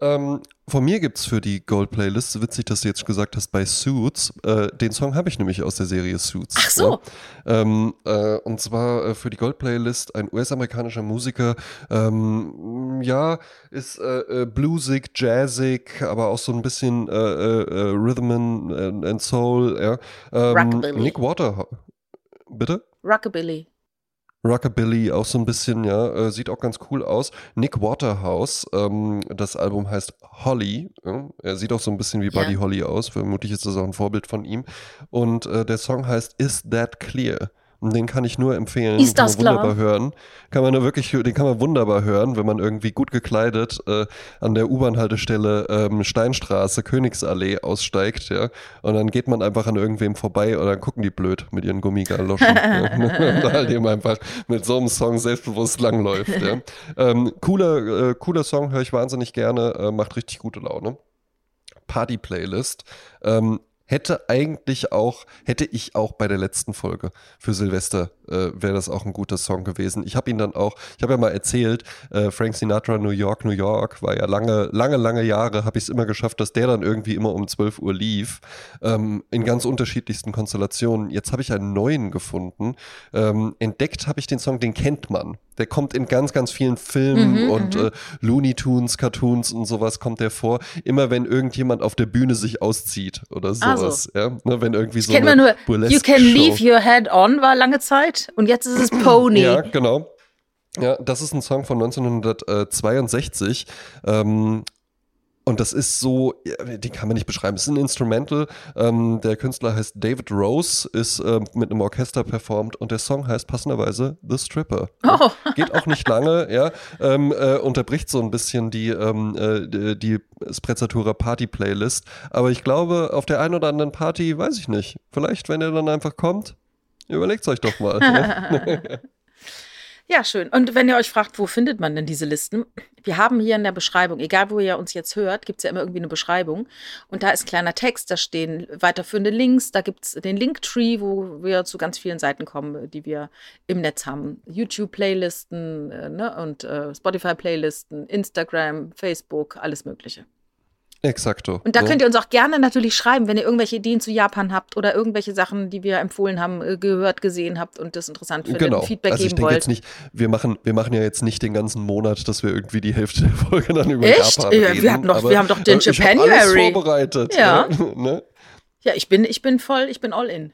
Ähm, von mir gibt es für die Gold-Playlist, witzig, dass du jetzt gesagt hast, bei Suits. Äh, den Song habe ich nämlich aus der Serie Suits. Ach so. Ja? Ähm, äh, und zwar äh, für die Gold-Playlist ein US-amerikanischer Musiker. Ähm, ja, ist äh, äh, bluesig, jazzig, aber auch so ein bisschen äh, Rhythm and, and, Soul. Ja. Ähm, Nick Water. Bitte? Rockabilly. Rockabilly auch so ein bisschen, ja, äh, sieht auch ganz cool aus. Nick Waterhouse, ähm, das Album heißt Holly. Ja? Er sieht auch so ein bisschen wie Buddy ja. Holly aus. Vermutlich ist das auch ein Vorbild von ihm. Und äh, der Song heißt Is That Clear? Und den kann ich nur empfehlen. Ist das kann man wunderbar hören. Kann man nur wirklich, den kann man wunderbar hören, wenn man irgendwie gut gekleidet äh, an der U-Bahn-Haltestelle ähm, Steinstraße, Königsallee aussteigt, ja. Und dann geht man einfach an irgendwem vorbei und dann gucken die blöd mit ihren Gummigaloschen. ja. Und halt eben einfach mit so einem Song selbstbewusst langläuft, ja. Ähm, cooler, äh, cooler Song, höre ich wahnsinnig gerne, äh, macht richtig gute Laune. Party-Playlist. Ähm, hätte eigentlich auch, hätte ich auch bei der letzten Folge für Silvester, äh, wäre das auch ein guter Song gewesen. Ich habe ihn dann auch, ich habe ja mal erzählt, äh, Frank Sinatra, New York, New York, war ja lange, lange, lange Jahre, habe ich es immer geschafft, dass der dann irgendwie immer um 12 Uhr lief, ähm, in ganz unterschiedlichsten Konstellationen. Jetzt habe ich einen neuen gefunden. Ähm, entdeckt habe ich den Song, den kennt man. Der kommt in ganz, ganz vielen Filmen mhm, und mhm. äh, Looney Tunes, Cartoons und sowas kommt der vor. Immer wenn irgendjemand auf der Bühne sich auszieht oder sowas. Also. Ja? Ne, wenn irgendwie so. Ich kenne nur You Can. Leave Your Head On war lange Zeit und jetzt ist es Pony. ja, genau. Ja, das ist ein Song von 1962. Ähm, und das ist so, die kann man nicht beschreiben. Es ist ein Instrumental. Ähm, der Künstler heißt David Rose, ist äh, mit einem Orchester performt und der Song heißt passenderweise The Stripper. Oh. Geht auch nicht lange, ja. Ähm, äh, unterbricht so ein bisschen die, ähm, äh, die Sprezzatura Party Playlist. Aber ich glaube, auf der einen oder anderen Party, weiß ich nicht. Vielleicht, wenn er dann einfach kommt, überlegt es euch doch mal. Ja, schön. Und wenn ihr euch fragt, wo findet man denn diese Listen? Wir haben hier in der Beschreibung, egal wo ihr uns jetzt hört, gibt es ja immer irgendwie eine Beschreibung. Und da ist kleiner Text, da stehen weiterführende Links, da gibt es den Linktree, wo wir zu ganz vielen Seiten kommen, die wir im Netz haben. YouTube-Playlisten äh, ne? und äh, Spotify-Playlisten, Instagram, Facebook, alles Mögliche. Exakto. Und da ne? könnt ihr uns auch gerne natürlich schreiben, wenn ihr irgendwelche Ideen zu Japan habt oder irgendwelche Sachen, die wir empfohlen haben, äh, gehört, gesehen habt und das interessant findet, Genau. Feedback also ich geben denke wollt. jetzt nicht, wir machen, wir machen ja jetzt nicht den ganzen Monat, dass wir irgendwie die Hälfte der Folge dann über Echt? Japan Ja, reden. wir hatten doch- wir haben doch den äh, ich hab alles Japanuary. vorbereitet. Ja. Ne? ne? Ja, ich bin, ich bin voll, ich bin all in.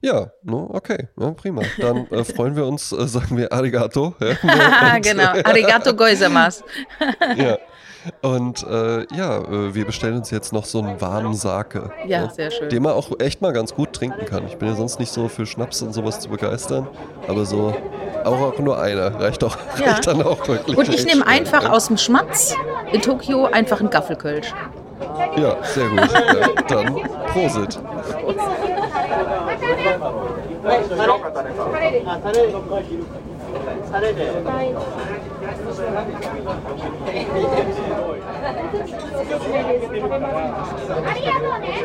Ja, no, okay, ja, prima. Dann äh, freuen wir uns, äh, sagen wir Arigato. Ja, Und, genau. Arigato goizamas. ja. Und äh, ja, äh, wir bestellen uns jetzt noch so einen warmen Sake. Ja, ne? sehr schön. Den man auch echt mal ganz gut trinken kann. Ich bin ja sonst nicht so für Schnaps und sowas zu begeistern. Aber so, auch, auch nur einer reicht, auch, Ja. reicht dann auch wirklich. Und ich nehme einfach ja. aus dem Schmatz in Tokio einfach einen Gaffelkölsch. Ja, sehr gut. Ja, dann Prosit. ありがとうね。